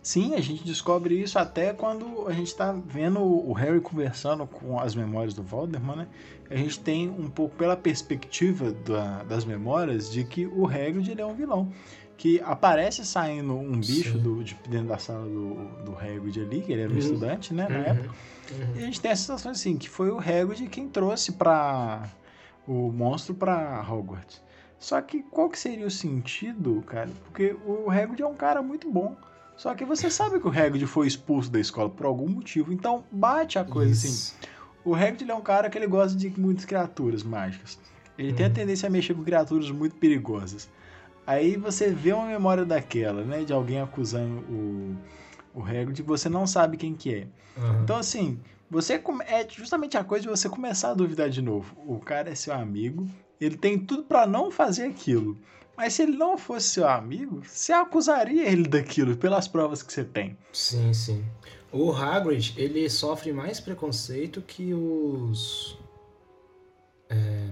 Sim, a gente descobre isso até quando a gente está vendo o Harry conversando com as memórias do Voldemort, né? A gente tem um pouco pela perspectiva da, das memórias de que o Hagrid ele é um vilão. Que aparece saindo um bicho do, de dentro da sala do, do Hagrid ali, que ele era um uhum. estudante, né, na uhum. época. Uhum. E a gente tem a sensação assim, que foi o Hagrid quem trouxe para o monstro para Hogwarts. Só que qual que seria o sentido, cara? Porque o Hagrid é um cara muito bom. Só que você sabe que o Hagrid foi expulso da escola por algum motivo. Então bate a coisa Isso. assim. O Hagrid é um cara que ele gosta de muitas criaturas mágicas. Ele tem a uhum. tendência a mexer com criaturas muito perigosas. Aí você vê uma memória daquela, né? De alguém acusando o, o Hagrid e você não sabe quem que é. Uhum. Então, assim, você é justamente a coisa de você começar a duvidar de novo. O cara é seu amigo, ele tem tudo para não fazer aquilo. Mas se ele não fosse seu amigo, você acusaria ele daquilo pelas provas que você tem. Sim, sim. O Hagrid, ele sofre mais preconceito que os... É,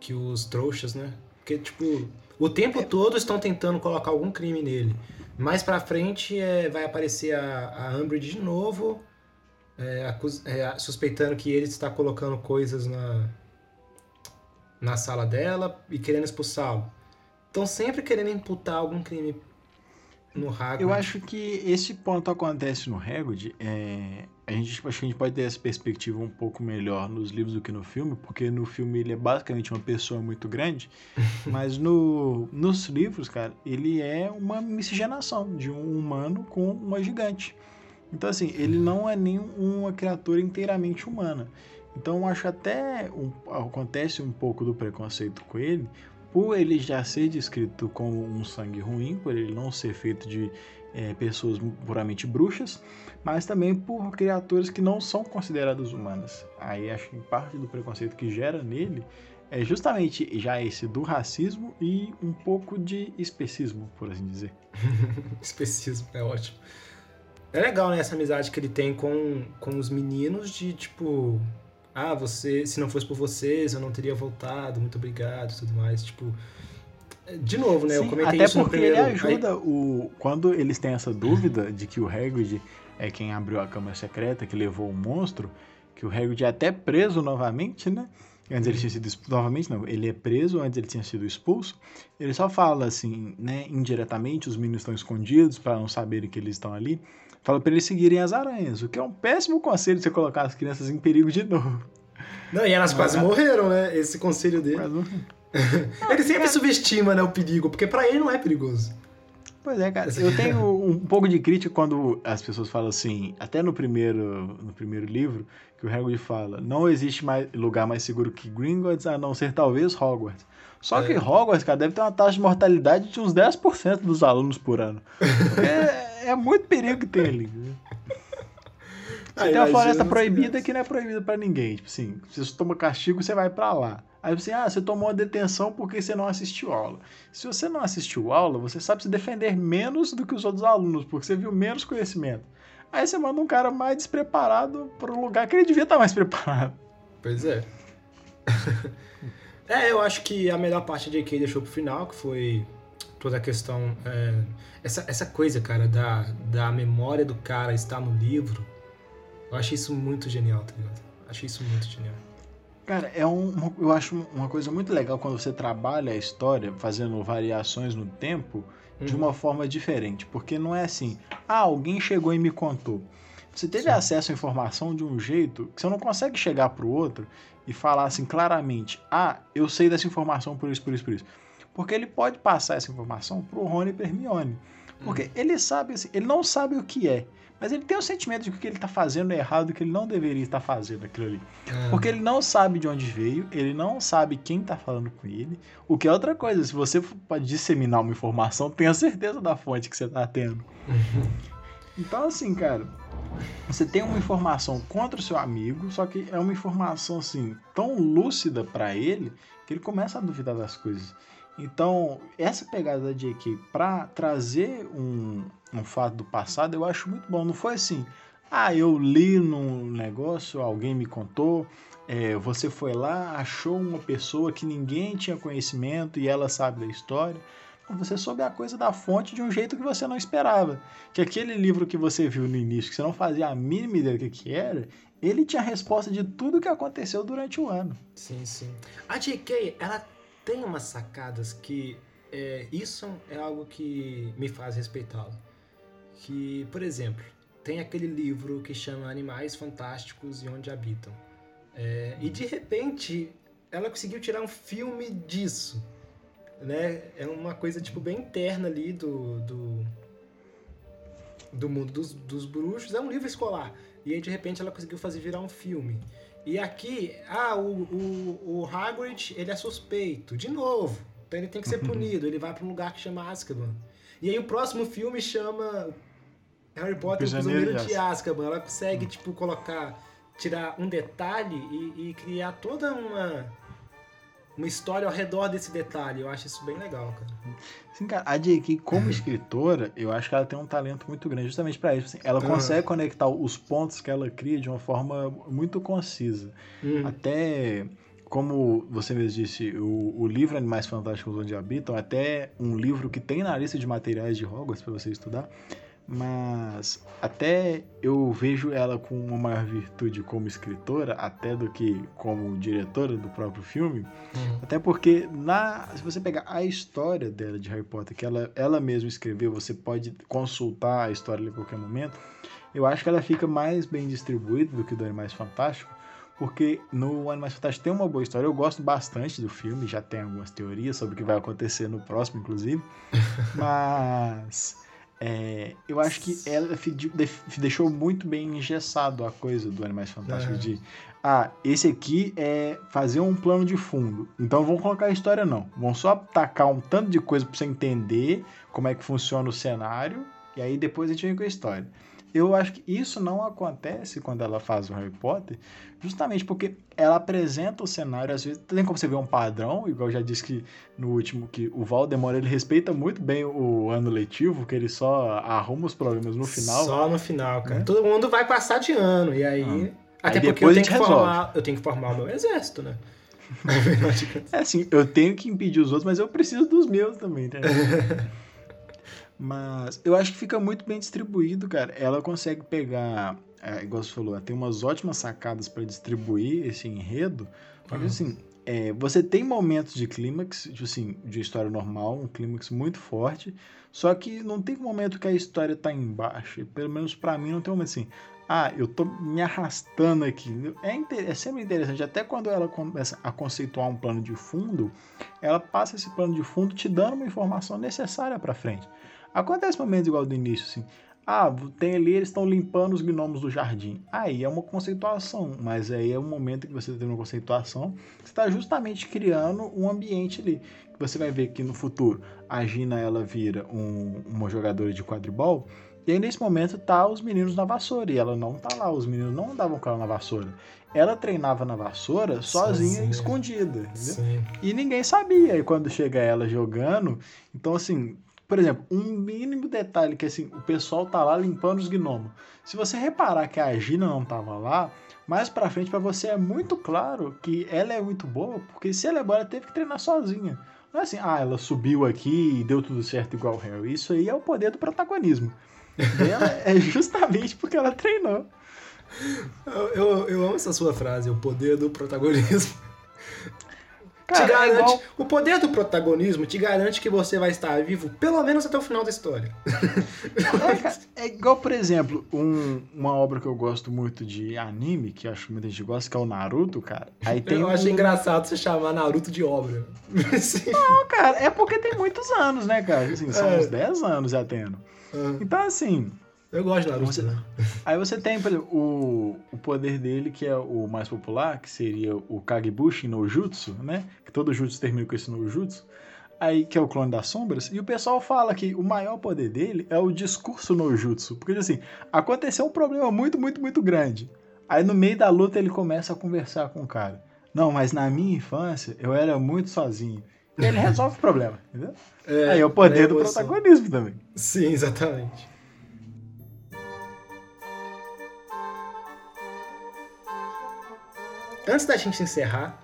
que os trouxas, né? Porque, tipo, o tempo é. todo estão tentando colocar algum crime nele. Mais pra frente é, vai aparecer a, a Umbridge de novo, é, acus, é, suspeitando que ele está colocando coisas na, na sala dela e querendo expulsá-lo. Estão sempre querendo imputar algum crime no Hagrid. Eu acho que esse ponto acontece no Hagrid. É, a gente, acho que a gente pode ter essa perspectiva um pouco melhor nos livros do que no filme, porque no filme ele é basicamente uma pessoa muito grande, mas no, nos livros, cara, ele é uma miscigenação de um humano com uma gigante. Então, assim, ele não é nem uma criatura inteiramente humana. Então acho até um, acontece um pouco do preconceito com ele, por ele já ser descrito como um sangue ruim, por ele não ser feito de é, pessoas puramente bruxas, mas também por criaturas que não são consideradas humanas. Aí acho que parte do preconceito que gera nele é justamente já esse do racismo e um pouco de especismo, por assim dizer. especismo, é ótimo. É legal, né, essa amizade que ele tem com, com os meninos de, tipo, ah, você, se não fosse por vocês, eu não teria voltado, muito obrigado tudo mais. Tipo, de novo, né? Sim, eu comentei até isso porque ele ajuda Aí... o. Quando eles têm essa dúvida de que o Hagrid é quem abriu a câmara secreta, que levou o monstro, que o Hagrid é até preso novamente, né? Antes ele tinha sido expulso, novamente não, ele é preso, antes ele tinha sido expulso. Ele só fala assim, né, indiretamente, os meninos estão escondidos para não saberem que eles estão ali. Fala para eles seguirem as aranhas, o que é um péssimo conselho você colocar as crianças em perigo de novo. Não, e elas quase morreram, né? Esse conselho dele. ele sempre é. subestima, né, o perigo, porque para ele não é perigoso. Pois é, cara. Eu tenho um pouco de crítica quando as pessoas falam assim, até no primeiro, no primeiro livro, que o Hagrid fala, não existe mais lugar mais seguro que Gringotts, a não ser talvez Hogwarts. Só é. que Hogwarts, cara, deve ter uma taxa de mortalidade de uns 10% dos alunos por ano. é, é muito perigo que tem ali. Você tem uma floresta proibida que não é proibida para ninguém. Tipo assim, se você toma castigo, você vai para lá. Aí você, ah, você tomou uma detenção porque você não assistiu aula. Se você não assistiu aula, você sabe se defender menos do que os outros alunos, porque você viu menos conhecimento. Aí você manda um cara mais despreparado para um lugar que ele devia estar mais preparado. Pois é. é, eu acho que a melhor parte de J.K. deixou pro final, que foi toda a questão. É, essa, essa coisa, cara, da, da memória do cara estar no livro. Eu achei isso muito genial, tá ligado? Achei isso muito genial. Cara, é um, eu acho uma coisa muito legal quando você trabalha a história fazendo variações no tempo de uhum. uma forma diferente. Porque não é assim, ah, alguém chegou e me contou. Você teve Sim. acesso à informação de um jeito que você não consegue chegar para o outro e falar assim claramente: ah, eu sei dessa informação por isso, por isso, por isso. Porque ele pode passar essa informação para o Rony e para Hermione. Porque hum. ele sabe, assim, ele não sabe o que é. Mas ele tem o sentimento de que o que ele está fazendo é errado, que ele não deveria estar fazendo aquilo ali. É. Porque ele não sabe de onde veio, ele não sabe quem está falando com ele. O que é outra coisa, se você pode disseminar uma informação, tenha certeza da fonte que você está tendo. então, assim, cara, você tem uma informação contra o seu amigo, só que é uma informação, assim, tão lúcida para ele, que ele começa a duvidar das coisas. Então, essa pegada da J.K. para trazer um, um fato do passado, eu acho muito bom. Não foi assim, ah, eu li num negócio, alguém me contou, é, você foi lá, achou uma pessoa que ninguém tinha conhecimento e ela sabe da história. Você soube a coisa da fonte de um jeito que você não esperava. Que aquele livro que você viu no início, que você não fazia a mínima ideia do que, que era, ele tinha a resposta de tudo que aconteceu durante o ano. Sim, sim. A J.K., ela tem umas sacadas que é, isso é algo que me faz respeitá-lo. Que, por exemplo, tem aquele livro que chama Animais Fantásticos e Onde Habitam. É, e de repente ela conseguiu tirar um filme disso. Né? É uma coisa tipo bem interna ali do, do, do mundo dos, dos bruxos. É um livro escolar. E aí de repente ela conseguiu fazer virar um filme. E aqui, ah, o, o, o Hagrid, ele é suspeito. De novo. Então ele tem que ser uhum. punido. Ele vai para um lugar que chama Azkaban. E aí o próximo filme chama Harry Potter, o Prisioneiro de Azkaban. Ela consegue, uhum. tipo, colocar... Tirar um detalhe e, e criar toda uma uma história ao redor desse detalhe. Eu acho isso bem legal, cara. Sim, cara, a J.K., como escritora, eu acho que ela tem um talento muito grande justamente para isso. Assim, ela consegue conectar os pontos que ela cria de uma forma muito concisa. Uhum. Até como você mesmo disse, o, o livro Animais Fantásticos Onde Habitam, até um livro que tem na lista de materiais de Hogwarts para você estudar, mas até eu vejo ela com uma maior virtude como escritora, até do que como diretora do próprio filme. Uhum. Até porque, na, se você pegar a história dela de Harry Potter, que ela, ela mesma escreveu, você pode consultar a história em qualquer momento. Eu acho que ela fica mais bem distribuída do que do Animais Fantásticos, porque no Animais Fantásticos tem uma boa história. Eu gosto bastante do filme, já tem algumas teorias sobre o que vai acontecer no próximo, inclusive. Mas. É, eu acho que ela deixou muito bem engessado a coisa do Animais Fantásticos é. de ah, esse aqui é fazer um plano de fundo. Então vamos colocar a história não. Vão só tacar um tanto de coisa para você entender como é que funciona o cenário e aí depois a gente vem com a história. Eu acho que isso não acontece quando ela faz o Harry Potter, justamente porque ela apresenta o cenário, às vezes tem como você ver um padrão, igual eu já disse que no último, que o Valdemar ele respeita muito bem o ano letivo, que ele só arruma os problemas no final. Só no final, cara. Né? Todo mundo vai passar de ano, e aí. Ah. Até aí porque eu tenho, que formar, eu tenho que formar o meu exército, né? é assim, eu tenho que impedir os outros, mas eu preciso dos meus também, tá? Mas eu acho que fica muito bem distribuído, cara. Ela consegue pegar, é, igual você falou, ela tem umas ótimas sacadas para distribuir esse enredo. Porque uhum. assim, é, você tem momentos de clímax, tipo assim, de história normal, um clímax muito forte, só que não tem momento que a história tá embaixo. Pelo menos para mim não tem um momento assim, ah, eu tô me arrastando aqui. É, é, sempre interessante, até quando ela começa a conceituar um plano de fundo, ela passa esse plano de fundo te dando uma informação necessária para frente. Acontece momentos igual do início, assim. Ah, tem ali, eles estão limpando os gnomos do jardim. Aí é uma conceituação, mas aí é um momento que você tem uma conceituação, você está justamente criando um ambiente ali. Que você vai ver que no futuro a Gina ela vira um, uma jogadora de quadribol, e aí nesse momento tá os meninos na vassoura, e ela não tá lá, os meninos não andavam com ela na vassoura. Ela treinava na vassoura sozinha, sozinha. escondida, entendeu? Sim. E ninguém sabia. E quando chega ela jogando, então assim, por exemplo, um mínimo detalhe que assim, o pessoal tá lá limpando os gnomos. Se você reparar que a Gina não tava lá, mais pra frente para você é muito claro que ela é muito boa, porque se ela é boa, ela teve que treinar sozinha. Não é assim, ah, ela subiu aqui e deu tudo certo igual o Harry. Isso aí é o poder do protagonismo. ela é justamente porque ela treinou. Eu, eu, eu amo essa sua frase, o poder do protagonismo. Cara, te garante. É igual... O poder do protagonismo te garante que você vai estar vivo pelo menos até o final da história. É, é igual, por exemplo, um, uma obra que eu gosto muito de anime, que acho que muita gente gosta, que é o Naruto, cara. Aí tem eu um... acho engraçado você chamar Naruto de obra. Não, cara, é porque tem muitos anos, né, cara? Assim, são é. uns 10 anos já tendo. É. Então, assim, eu gosto de Naruto, você, né? Aí você tem, exemplo, o, o poder dele, que é o mais popular, que seria o Kagebushi no Jutsu, né? Que todo Jutsu termina com esse no Jutsu. Aí, que é o clone das sombras. E o pessoal fala que o maior poder dele é o discurso no Jutsu. Porque, assim, aconteceu um problema muito, muito, muito grande. Aí, no meio da luta, ele começa a conversar com o cara. Não, mas na minha infância, eu era muito sozinho. E ele resolve o problema, entendeu? É, Aí é o poder do protagonismo também. Sim, exatamente. Antes da gente encerrar,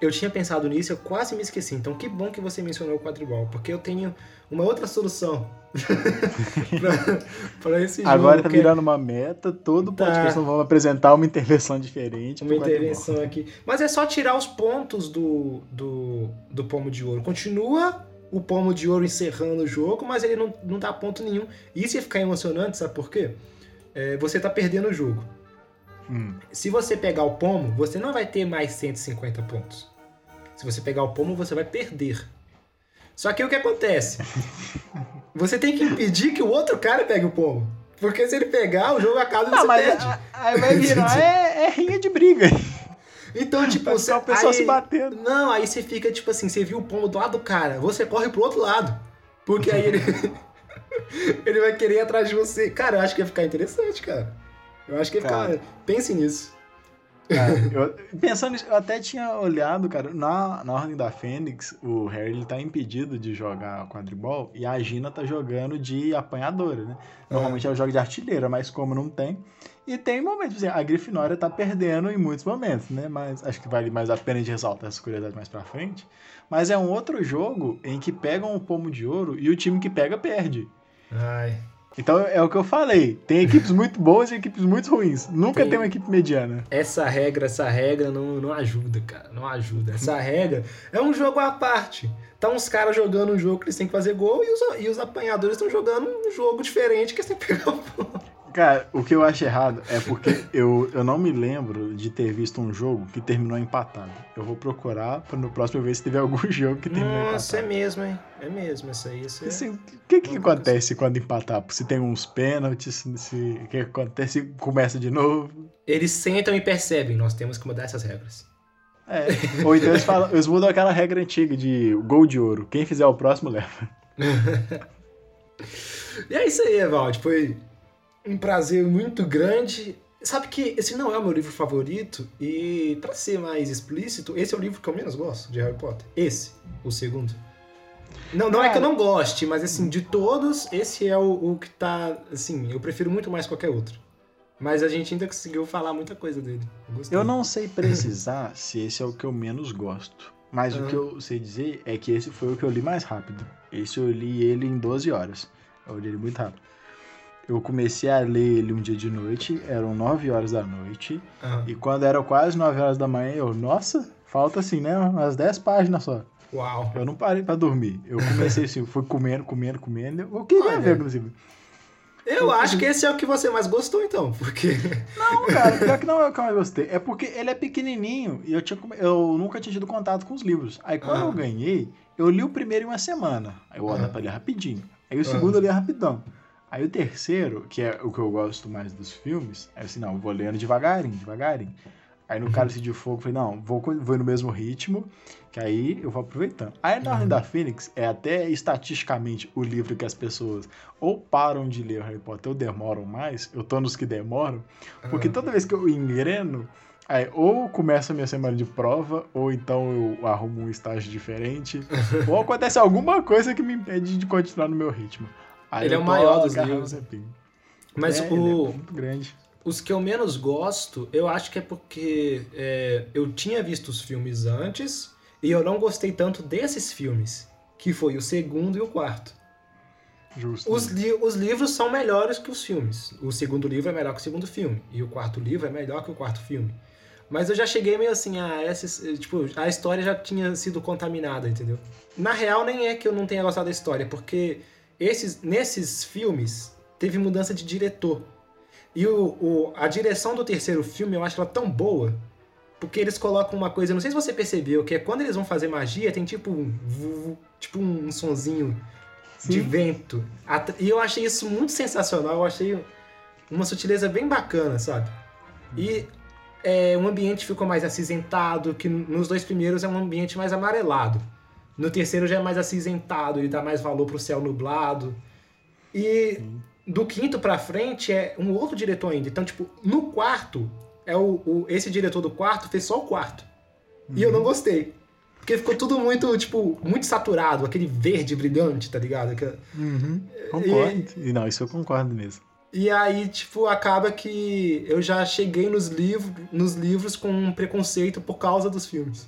eu tinha pensado nisso, eu quase me esqueci. Então, que bom que você mencionou o quadribol, porque eu tenho uma outra solução para esse jogo. Agora tá virando uma meta, todo tá. podcast nós vamos apresentar uma intervenção diferente. Uma intervenção aqui. Mas é só tirar os pontos do, do, do pomo de ouro. Continua o pomo de ouro encerrando o jogo, mas ele não, não dá ponto nenhum. Isso ia ficar emocionante, sabe por quê? É, você tá perdendo o jogo. Hum. Se você pegar o pomo, você não vai ter mais 150 pontos. Se você pegar o pomo, você vai perder. Só que o que acontece? Você tem que impedir que o outro cara pegue o pomo. Porque se ele pegar, o jogo acaba e você mas perde. Aí vai virar, é, é rinha de briga. Então, tipo, você, o pessoal aí, se batendo. Não, aí você fica, tipo assim, você viu o pombo do lado do cara, você corre pro outro lado. Porque aí ele. ele vai querer ir atrás de você. Cara, eu acho que ia ficar interessante, cara. Eu acho que ele cara, fica. Pense nisso. Cara, eu, pensando nisso, eu até tinha olhado, cara, na, na Ordem da Fênix, o Harry ele tá impedido de jogar quadribol e a Gina tá jogando de apanhadora, né? Normalmente é. ela joga de artilheira, mas como não tem. E tem momentos, assim, a Grifinória tá perdendo em muitos momentos, né? Mas acho que vale mais a pena de ressaltar essa curiosidade mais pra frente. Mas é um outro jogo em que pegam o pomo de ouro e o time que pega perde. Ai. Então é o que eu falei. Tem equipes muito boas e equipes muito ruins. Nunca tem, tem uma equipe mediana. Essa regra, essa regra não, não ajuda, cara. Não ajuda. Essa regra é um jogo à parte. Tá uns caras jogando um jogo que eles têm que fazer gol e os, e os apanhadores estão jogando um jogo diferente que eles têm que pegar o Cara, o que eu acho errado é porque eu, eu não me lembro de ter visto um jogo que terminou empatado. Eu vou procurar para no próximo ver se teve algum jogo que terminou Nossa, empatado. Nossa, é mesmo, hein? É mesmo, isso aí. Isso é... assim, o que que acontece quando empatar? Se tem uns pênaltis, se, se, o que acontece? Começa de novo? Eles sentam e percebem, nós temos que mudar essas regras. É, ou então eles, falam, eles mudam aquela regra antiga de gol de ouro. Quem fizer o próximo leva. e é isso aí, Evaldo. Foi um prazer muito grande. Sabe que esse não é o meu livro favorito e, para ser mais explícito, esse é o livro que eu menos gosto de Harry Potter. Esse, o segundo. Não, não é que eu não goste, mas assim, de todos, esse é o, o que tá, assim, eu prefiro muito mais qualquer outro. Mas a gente ainda conseguiu falar muita coisa dele. Eu, eu não sei precisar se esse é o que eu menos gosto. Mas uhum. o que eu sei dizer é que esse foi o que eu li mais rápido. Esse eu li ele em 12 horas. Eu li ele muito rápido. Eu comecei a ler ele um dia de noite, eram 9 horas da noite. Uhum. E quando eram quase 9 horas da manhã, eu, nossa, falta assim, né? Umas 10 páginas só. Uau. Eu não parei pra dormir. Eu comecei assim, fui comendo, comendo, comendo. Eu queria Olha. ver, inclusive. Eu, acho que esse é o que você mais gostou, então, porque. Não, cara, pior que não é o que eu mais gostei. É porque ele é pequenininho e eu, tinha, eu nunca tinha tido contato com os livros. Aí quando eu ganhei, eu li o primeiro em uma semana. Aí eu olho pra ler rapidinho. Aí o segundo eu li rapidão. Aí o terceiro, que é o que eu gosto mais dos filmes, é assim, não, vou lendo devagarinho, devagarinho. Aí no uhum. Cálice de Fogo, falei, não, vou, vou no mesmo ritmo, que aí eu vou aproveitando. Aí na Ordem uhum. da Fênix, é até estatisticamente o livro que as pessoas ou param de ler Harry Potter ou demoram mais, eu tô nos que demoram, porque uhum. toda vez que eu engreno, Aí, ou começa a minha semana de prova, ou então eu arrumo um estágio diferente, ou acontece alguma coisa que me impede de continuar no meu ritmo. Aí ele é o maior dos livros. Mas é, o. É muito grande. Os que eu menos gosto, eu acho que é porque é, eu tinha visto os filmes antes e eu não gostei tanto desses filmes, que foi o segundo e o quarto. Justo. Os, li os livros são melhores que os filmes. O segundo livro é melhor que o segundo filme. E o quarto livro é melhor que o quarto filme. Mas eu já cheguei meio assim, ah, essa, tipo, a história já tinha sido contaminada, entendeu? Na real, nem é que eu não tenha gostado da história, porque esses, nesses filmes teve mudança de diretor. E o, o, a direção do terceiro filme eu acho ela tão boa, porque eles colocam uma coisa, não sei se você percebeu, que é quando eles vão fazer magia, tem tipo um, tipo um sonzinho Sim. de vento. E eu achei isso muito sensacional, eu achei uma sutileza bem bacana, sabe? E é, o ambiente ficou mais acinzentado, que nos dois primeiros é um ambiente mais amarelado. No terceiro já é mais acinzentado, ele dá mais valor pro céu nublado. E Sim. do quinto pra frente é um outro diretor ainda. Então, tipo, no quarto, é o, o esse diretor do quarto fez só o quarto. Uhum. E eu não uhum. gostei. Porque ficou tudo muito, tipo, muito saturado, aquele verde brilhante, tá ligado? Que... Uhum. Concordo. E... Não, isso eu concordo mesmo. E aí, tipo, acaba que eu já cheguei nos, livros nos livros com um preconceito por causa dos filmes.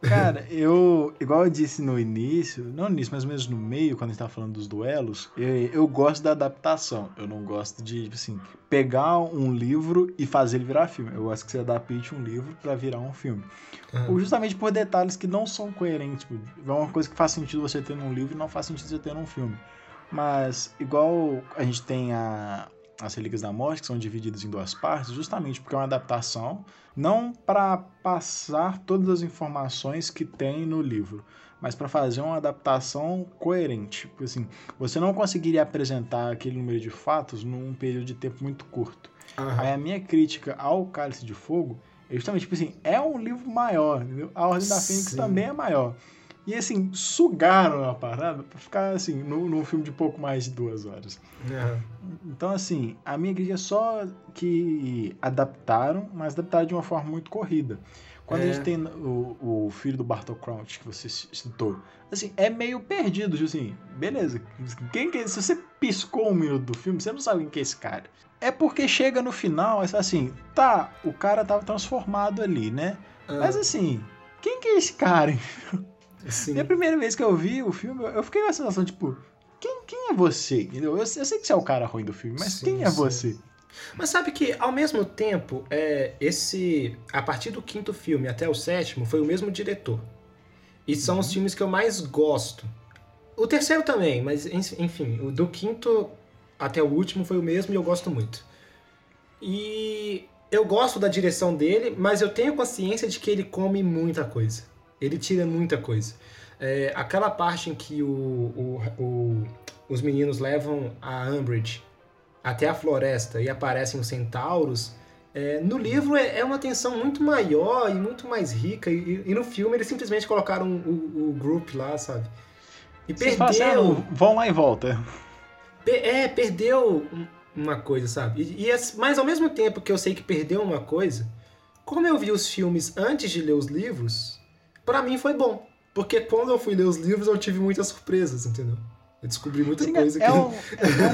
Cara, eu, igual eu disse no início, não no início, mas mesmo no meio, quando a gente tava falando dos duelos, eu, eu gosto da adaptação. Eu não gosto de, tipo assim, pegar um livro e fazer ele virar filme. Eu gosto que você adapte um livro para virar um filme. Uhum. Ou justamente por detalhes que não são coerentes. Tipo, é uma coisa que faz sentido você ter num livro e não faz sentido você ter num filme. Mas, igual a gente tem a, as Relíquias da Morte, que são divididas em duas partes, justamente porque é uma adaptação, não para passar todas as informações que tem no livro, mas para fazer uma adaptação coerente. Porque, assim, você não conseguiria apresentar aquele número de fatos num período de tempo muito curto. Uhum. Aí a minha crítica ao Cálice de Fogo é justamente, tipo assim, é um livro maior, entendeu? A Ordem da Fênix também é maior. E assim, sugaram a parada pra ficar assim, num, filme de pouco mais de duas horas. Uhum. Então, assim, a minha crítica é só que adaptaram, mas adaptaram de uma forma muito corrida. Quando é. a gente tem o, o filho do Bartol Crouch, que você citou, assim, é meio perdido, tipo assim, beleza. Quem que é? Se você piscou um minuto do filme, você não sabe quem que é esse cara. É porque chega no final, é assim, tá, o cara tava transformado ali, né? Uhum. Mas assim, quem que é esse cara? Sim. E a primeira vez que eu vi o filme, eu fiquei com a sensação, tipo, quem, quem é você? Entendeu? Eu, eu sei que você é o cara ruim do filme, mas sim, quem é sim. você? Mas sabe que, ao mesmo tempo, é, esse. A partir do quinto filme até o sétimo, foi o mesmo diretor. E são uhum. os filmes que eu mais gosto. O terceiro também, mas enfim, o do quinto até o último foi o mesmo e eu gosto muito. E eu gosto da direção dele, mas eu tenho consciência de que ele come muita coisa. Ele tira muita coisa. É, aquela parte em que o, o, o, os meninos levam a Umbridge até a floresta e aparecem os centauros, é, no livro é, é, uma tensão muito maior e muito mais rica, e, e no filme eles simplesmente colocaram o, o group lá, sabe? E perdeu. vão lá e volta. É, perdeu uma coisa, sabe? E, e, mas ao mesmo tempo que eu sei que perdeu uma coisa, como eu vi os filmes antes de ler os livros, para mim foi bom. Porque quando eu fui ler os livros, eu tive muitas surpresas, entendeu? Eu descobri muita Sim, coisa é, que... um,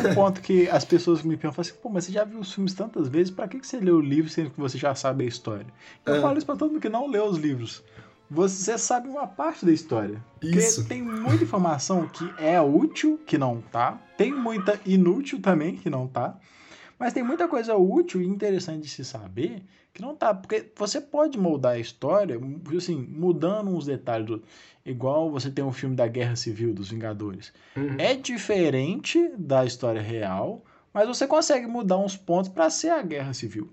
é um ponto que as pessoas me perguntam assim, pô, mas você já viu os filmes tantas vezes, para que, que você leu o livro sendo que você já sabe a história? Eu ah. falo isso pra todo mundo que não leu os livros. Você sabe uma parte da história. Porque isso. tem muita informação que é útil, que não tá. Tem muita inútil também, que não tá. Mas tem muita coisa útil e interessante de se saber que não tá. Porque você pode moldar a história, assim, mudando uns detalhes. Do, igual você tem um filme da Guerra Civil dos Vingadores. Uhum. É diferente da história real, mas você consegue mudar uns pontos para ser a Guerra Civil.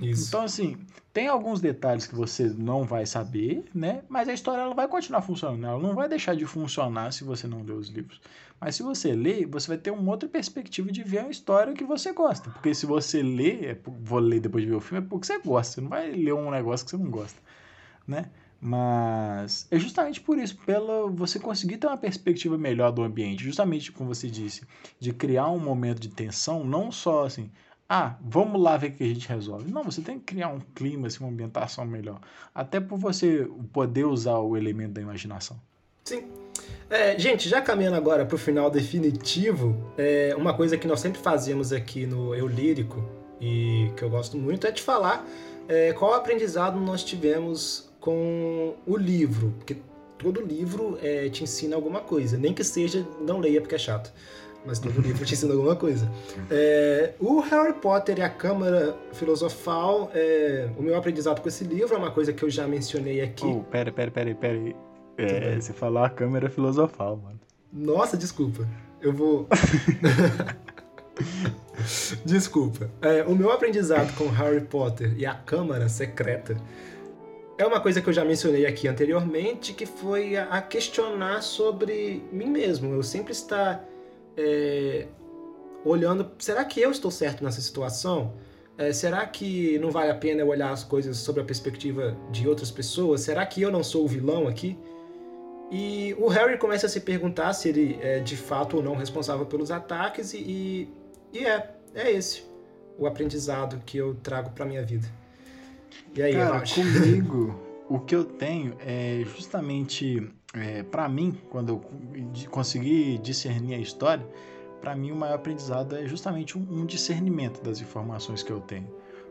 Isso. Então, assim, tem alguns detalhes que você não vai saber, né? Mas a história ela vai continuar funcionando. Ela não vai deixar de funcionar se você não ler os livros. Mas se você lê, você vai ter uma outra perspectiva de ver a história que você gosta. Porque se você lê, é, vou ler depois de ver o filme, é porque você gosta. Você não vai ler um negócio que você não gosta, né? Mas é justamente por isso, pela você conseguir ter uma perspectiva melhor do ambiente, justamente como você disse, de criar um momento de tensão, não só assim, ah, vamos lá ver o que a gente resolve. Não, você tem que criar um clima, assim, uma ambientação melhor. Até por você poder usar o elemento da imaginação. Sim. É, gente, já caminhando agora para o final definitivo, é, uma coisa que nós sempre fazemos aqui no Eu Lírico e que eu gosto muito é de falar é, qual aprendizado nós tivemos com o livro, porque todo livro é, te ensina alguma coisa, nem que seja não leia porque é chato. Mas todo livro te ensina alguma coisa. É, o Harry Potter e a Câmara Filosofal, é, o meu aprendizado com esse livro é uma coisa que eu já mencionei aqui. Oh, pera, pera, pera, pera. É, você falou a Câmara Filosofal, mano. Nossa, desculpa. Eu vou. desculpa. É, o meu aprendizado com Harry Potter e a Câmara Secreta é uma coisa que eu já mencionei aqui anteriormente, que foi a questionar sobre mim mesmo. Eu sempre estar é, olhando, será que eu estou certo nessa situação? É, será que não vale a pena eu olhar as coisas sob a perspectiva de outras pessoas? Será que eu não sou o vilão aqui? E o Harry começa a se perguntar se ele é de fato ou não responsável pelos ataques, e, e é, é esse o aprendizado que eu trago para minha vida. E aí, Cara, comigo, o que eu tenho é justamente, é, para mim, quando eu consegui discernir a história, para mim o maior aprendizado é justamente um, um, discernimento das informações que eu tenho.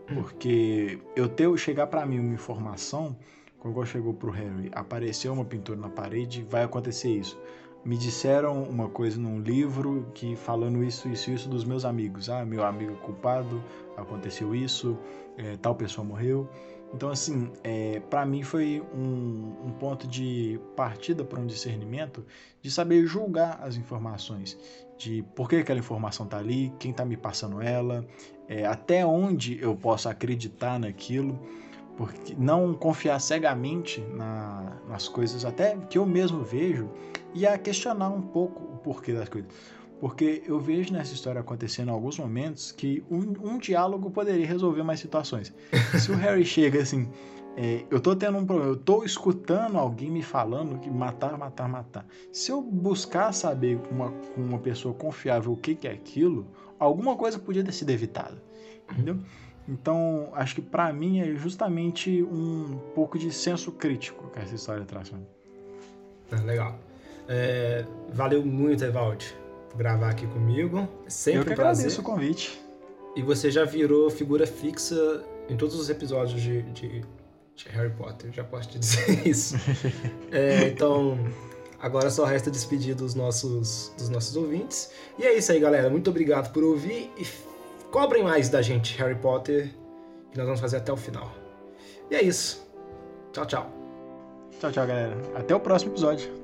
Porque eu tenho chegar para mim uma informação, quando chegou pro Harry, apareceu uma pintura na parede, vai acontecer isso. Me disseram uma coisa num livro que falando isso, isso, isso dos meus amigos. Ah, meu amigo é culpado, aconteceu isso, é, tal pessoa morreu. Então, assim, é, para mim foi um, um, ponto de partida para um discernimento de saber julgar as informações, de por que aquela informação está ali, quem está me passando ela, é, até onde eu posso acreditar naquilo, porque não confiar cegamente na, nas coisas até que eu mesmo vejo e a questionar um pouco o porquê das coisas. Porque eu vejo nessa história acontecendo em alguns momentos que um, um diálogo poderia resolver mais situações. Se o Harry chega assim, é, eu tô tendo um problema, eu tô escutando alguém me falando que matar, matar, matar. Se eu buscar saber com uma, uma pessoa confiável o que, que é aquilo, alguma coisa podia ter sido evitada. Entendeu? Então, acho que para mim é justamente um pouco de senso crítico que essa história traz. Ah, legal. É, valeu muito, Evaldi gravar aqui comigo. É sempre Eu que um prazer. agradeço o convite. E você já virou figura fixa em todos os episódios de, de, de Harry Potter, já posso te dizer isso. é, então, agora só resta despedir dos nossos, dos nossos ouvintes. E é isso aí, galera. Muito obrigado por ouvir e cobrem mais da gente Harry Potter, que nós vamos fazer até o final. E é isso. Tchau, tchau. Tchau, tchau, galera. Até o próximo episódio.